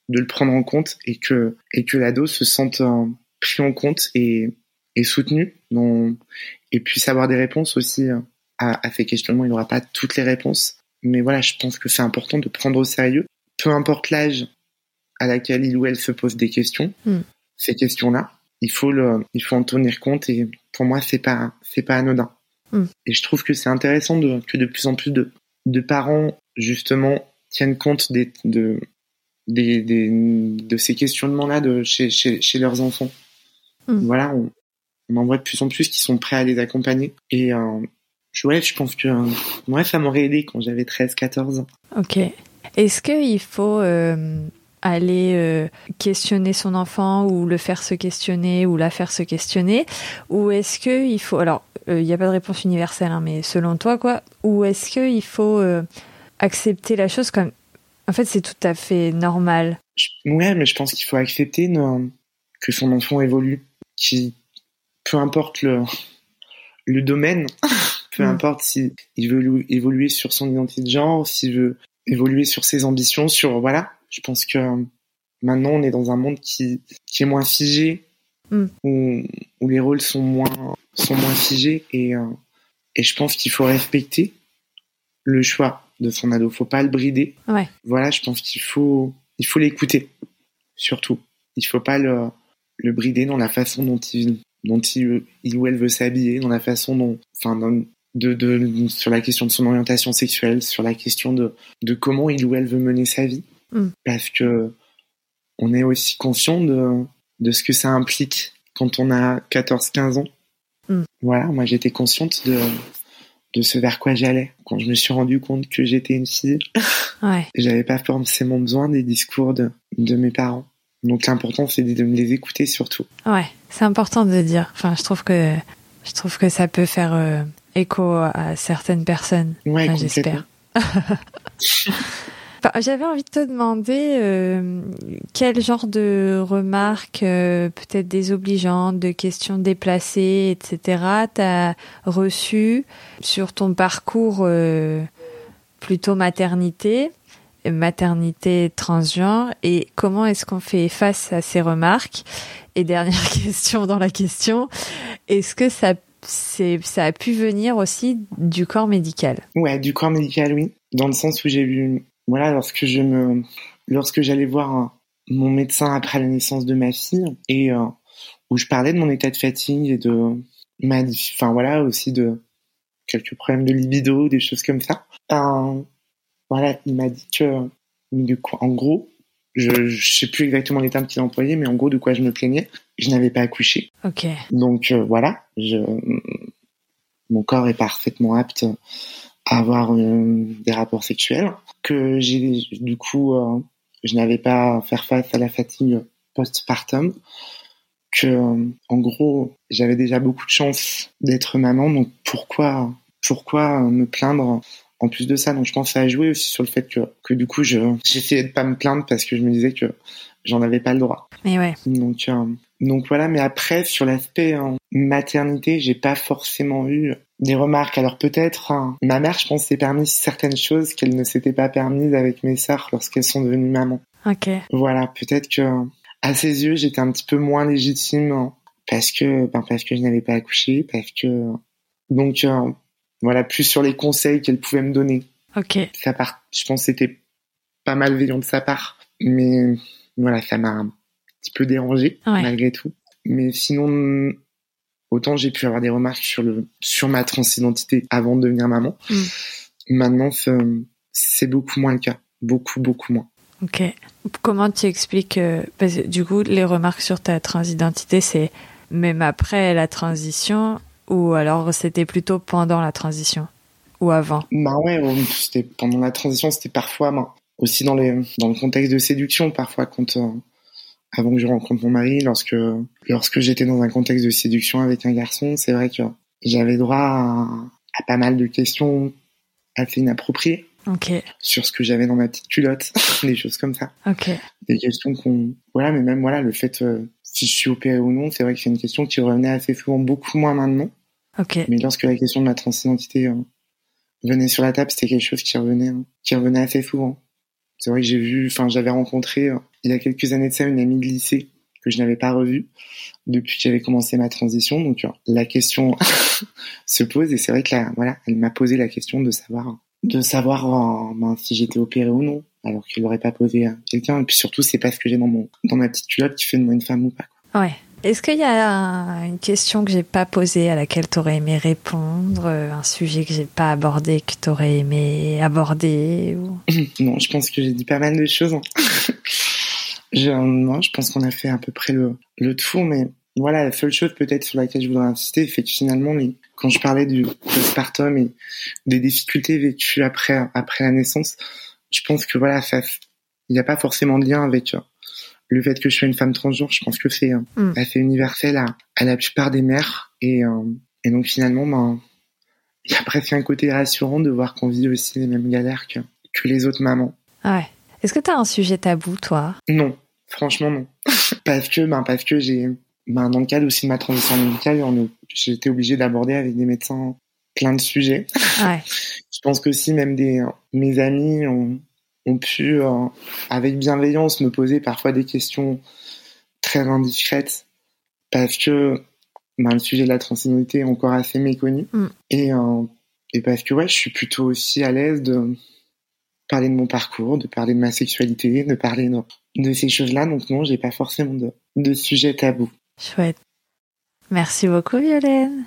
S2: de le prendre en compte et que et que l'ado se sente euh, pris en compte et et soutenu dans, et puisse avoir des réponses aussi euh, à, à ces questionnements. Il n'aura pas toutes les réponses, mais voilà, je pense que c'est important de prendre au sérieux, peu importe l'âge à laquelle il ou elle se pose des questions,
S1: Mm.
S2: ces questions-là, il faut le, il faut en tenir compte et pour moi c'est pas, c'est pas anodin.
S1: Mm.
S2: Et je trouve que c'est intéressant de, que de plus en plus de, de parents justement tiennent compte des, de, des, des, de ces questionnements-là de chez, chez, chez leurs enfants.
S1: Mm.
S2: Voilà, on, on en voit de plus en plus qui sont prêts à les accompagner et euh, je, ouais, je pense que euh, moi ça m'aurait aidé quand j'avais 13, 14 ans.
S1: Ok. Est-ce qu'il faut euh, aller euh, questionner son enfant ou le faire se questionner ou la faire se questionner Ou est-ce qu'il faut... Alors, il n'y a pas de réponse universelle, hein, mais selon toi, quoi Ou est-ce qu'il faut euh, accepter la chose comme... En fait, c'est tout à fait normal.
S2: Ouais, mais je pense qu'il faut accepter que son enfant évolue, qui peu importe le le domaine, [LAUGHS] peu
S1: Mm.
S2: importe si il veut évoluer sur son identité de genre, s'il veut évoluer sur ses ambitions, sur voilà. Je pense que euh, maintenant on est dans un monde qui qui est moins figé,
S1: Mm.
S2: où où les rôles sont moins sont moins figés et euh, et je pense qu'il faut respecter le choix de son ado. Faut pas le brider
S1: Ouais.
S2: voilà, je pense qu'il faut, il faut l'écouter, surtout. Il faut pas le, le brider dans la façon dont il, dont il, il ou elle veut s'habiller, dans la façon dont, enfin, dans- de, de, sur la question de son orientation sexuelle, sur la question de, de comment il ou elle veut mener sa vie.
S1: Mm.
S2: Parce que on est aussi conscient de, de ce que ça implique quand on a 14, 15 ans.
S1: Mm.
S2: Voilà, moi j'étais consciente de, de ce vers quoi j'allais. Quand je me suis rendu compte que j'étais une fille, [LAUGHS]
S1: Ouais.
S2: j'avais pas forcément besoin des discours de, de mes parents. Donc l'important c'est de me les écouter surtout.
S1: Ouais. C'est important de dire. Enfin, je trouve que je trouve que ça peut faire euh, écho à certaines personnes.
S2: Ouais,
S1: Enfin, j'espère. [LAUGHS] J'avais envie de te demander euh, quel genre de remarques, euh, peut-être désobligeantes, de questions déplacées, etc., t'as reçu sur ton parcours euh, plutôt maternité, maternité transgenre, et comment est-ce qu'on fait face à ces remarques? Et dernière [LAUGHS] question dans la question, est-ce que ça, ça a pu venir aussi du corps médical?
S2: Ouais, du corps médical, oui. Dans le sens où j'ai eu, voilà, lorsque je me, lorsque j'allais voir euh, mon médecin après la naissance de ma fille et euh, où je parlais de mon état de fatigue et de ma, enfin voilà, aussi de quelques problèmes de libido, des choses comme ça. Euh, voilà, il m'a dit que, de quoi, en gros, je, je sais plus exactement les termes qu'il a employés, mais en gros, de quoi je me plaignais, je n'avais pas accouché.
S1: Ok.
S2: Donc euh, voilà, je, mon corps est parfaitement apte à avoir euh, des rapports sexuels. Que j'ai du coup, euh, je n'avais pas à faire face à la fatigue postpartum. Que euh, en gros, j'avais déjà beaucoup de chance d'être maman. Donc pourquoi, pourquoi me plaindre en plus de ça? Donc je pense que ça a joué aussi sur le fait que, que du coup, je j'essayais de pas me plaindre parce que je me disais que j'en avais pas le droit.
S1: Mais ouais.
S2: Donc, euh, donc voilà, mais après, sur l'aspect euh, maternité, j'ai pas forcément eu des remarques. Alors peut-être, hein, ma mère, je pense, s'est permis certaines choses qu'elle ne s'était pas permises avec mes sœurs lorsqu'elles sont devenues mamans.
S1: Ok.
S2: Voilà, peut-être que à ses yeux, j'étais un petit peu moins légitime hein, parce que, ben, parce que je n'avais pas accouché, parce que donc euh, voilà, plus sur les conseils qu'elle pouvait me donner.
S1: Ok.
S2: Sa part, je pense, que c'était pas malveillant de sa part, mais voilà, ça m'a un petit peu dérangé
S1: Ouais.
S2: malgré tout. Mais sinon, autant j'ai pu avoir des remarques sur le sur ma transidentité avant de devenir maman.
S1: Mm.
S2: Maintenant, c'est- beaucoup moins le cas, beaucoup beaucoup moins.
S1: Ok. Comment tu expliques euh, parce que, du coup les remarques sur ta transidentité, c'est même après la transition ou alors c'était plutôt pendant la transition ou avant?
S2: Bah ouais, c'était pendant la transition, c'était parfois ben, aussi dans les dans le contexte de séduction, parfois quand euh, avant que je rencontre mon mari, lorsque lorsque j'étais dans un contexte de séduction avec un garçon, c'est vrai que j'avais droit à, à pas mal de questions assez inappropriées
S1: Ok.
S2: sur ce que j'avais dans ma petite culotte, [LAUGHS] des choses comme ça,
S1: Ok.
S2: des questions qu'on voilà, mais même voilà le fait euh, si je suis opéré ou non, c'est vrai que c'est une question qui revenait assez souvent, beaucoup moins maintenant.
S1: Ok.
S2: Mais lorsque la question de la transidentité euh, venait sur la table, c'était quelque chose qui revenait, hein, qui revenait assez souvent. C'est vrai que j'ai vu, enfin, j'avais rencontré euh, il y a quelques années de ça une amie de lycée que je n'avais pas revue depuis que j'avais commencé ma transition. Donc la question [LAUGHS] se pose et c'est vrai que là, voilà, elle m'a posé la question de savoir, de savoir euh, ben, si j'étais opérée ou non, alors qu'il l'aurait pas posé à quelqu'un. Et puis surtout, c'est pas ce que j'ai dans mon, dans ma petite culotte qui fait de moi une femme ou pas.
S1: Quoi. Ouais. Est-ce qu'il y a une question que j'ai pas posée à laquelle tu aurais aimé répondre, un sujet que j'ai pas abordé que tu aurais aimé aborder ou... [CLEARS THROAT]
S2: Non, je pense que j'ai dit pas mal de choses. [LAUGHS] Hein. je, non, je pense qu'on a fait à peu près le, le tout, mais voilà, la seule chose peut-être sur laquelle je voudrais insister, c'est que finalement, quand je parlais du postpartum et des difficultés vécues après après la naissance, je pense que voilà, ça, il n'y a pas forcément de lien avec le fait que je sois une femme transgenre, je pense que c'est euh, mm. assez universel à, à, la plupart des mères. Et, euh, et donc finalement, ben, il y a presque un côté rassurant de voir qu'on vit aussi les mêmes galères que, que les autres mamans.
S1: Ouais. Est-ce que tu as un sujet tabou, toi?
S2: Non, franchement non. [LAUGHS] parce que, ben, parce que j'ai, ben, dans le cadre aussi de ma transition médicale, j'ai été obligée d'aborder avec des médecins plein de sujets. [LAUGHS] Ouais. je pense que si même des, mes amis ont, ont pu, euh, avec bienveillance, me poser parfois des questions très indiscrètes parce que ben, le sujet de la transidentité est encore assez méconnu. Mm. Et, euh, et parce que ouais, je suis plutôt aussi à l'aise de parler de mon parcours, de parler de ma sexualité, de parler de, de ces choses-là. Donc non, j'ai pas forcément de, de sujet tabou.
S1: Chouette. Merci beaucoup, Violaine.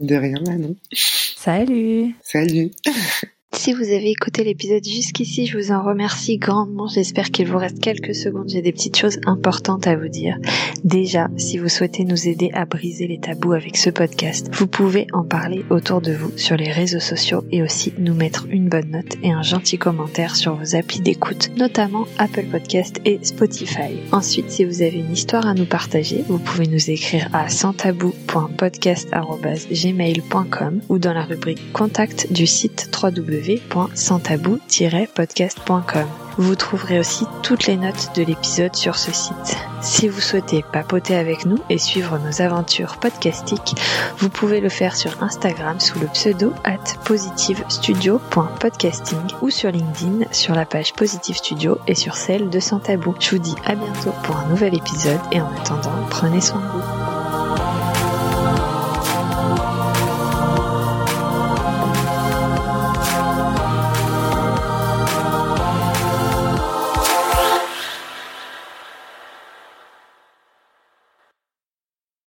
S2: De rien, non.
S1: Salut.
S2: Salut. [LAUGHS]
S1: Si vous avez écouté l'épisode jusqu'ici, je vous en remercie grandement. J'espère qu'il vous reste quelques secondes. J'ai des petites choses importantes à vous dire. Déjà, si vous souhaitez nous aider à briser les tabous avec ce podcast, vous pouvez en parler autour de vous sur les réseaux sociaux et aussi nous mettre une bonne note et un gentil commentaire sur vos applis d'écoute, notamment Apple Podcast et Spotify. Ensuite, si vous avez une histoire à nous partager, vous pouvez nous écrire à santabou.podcast.gmail.com ou dans la rubrique contact du site www www.santabou-podcast.com. Vous trouverez aussi toutes les notes de l'épisode sur ce site. Si vous souhaitez papoter avec nous et suivre nos aventures podcastiques, vous pouvez le faire sur Instagram sous le pseudo at positivestudio.podcasting ou sur LinkedIn sur la page Positive Studio et sur celle de Santabou. Je vous dis à bientôt pour un nouvel épisode et en attendant, prenez soin de vous.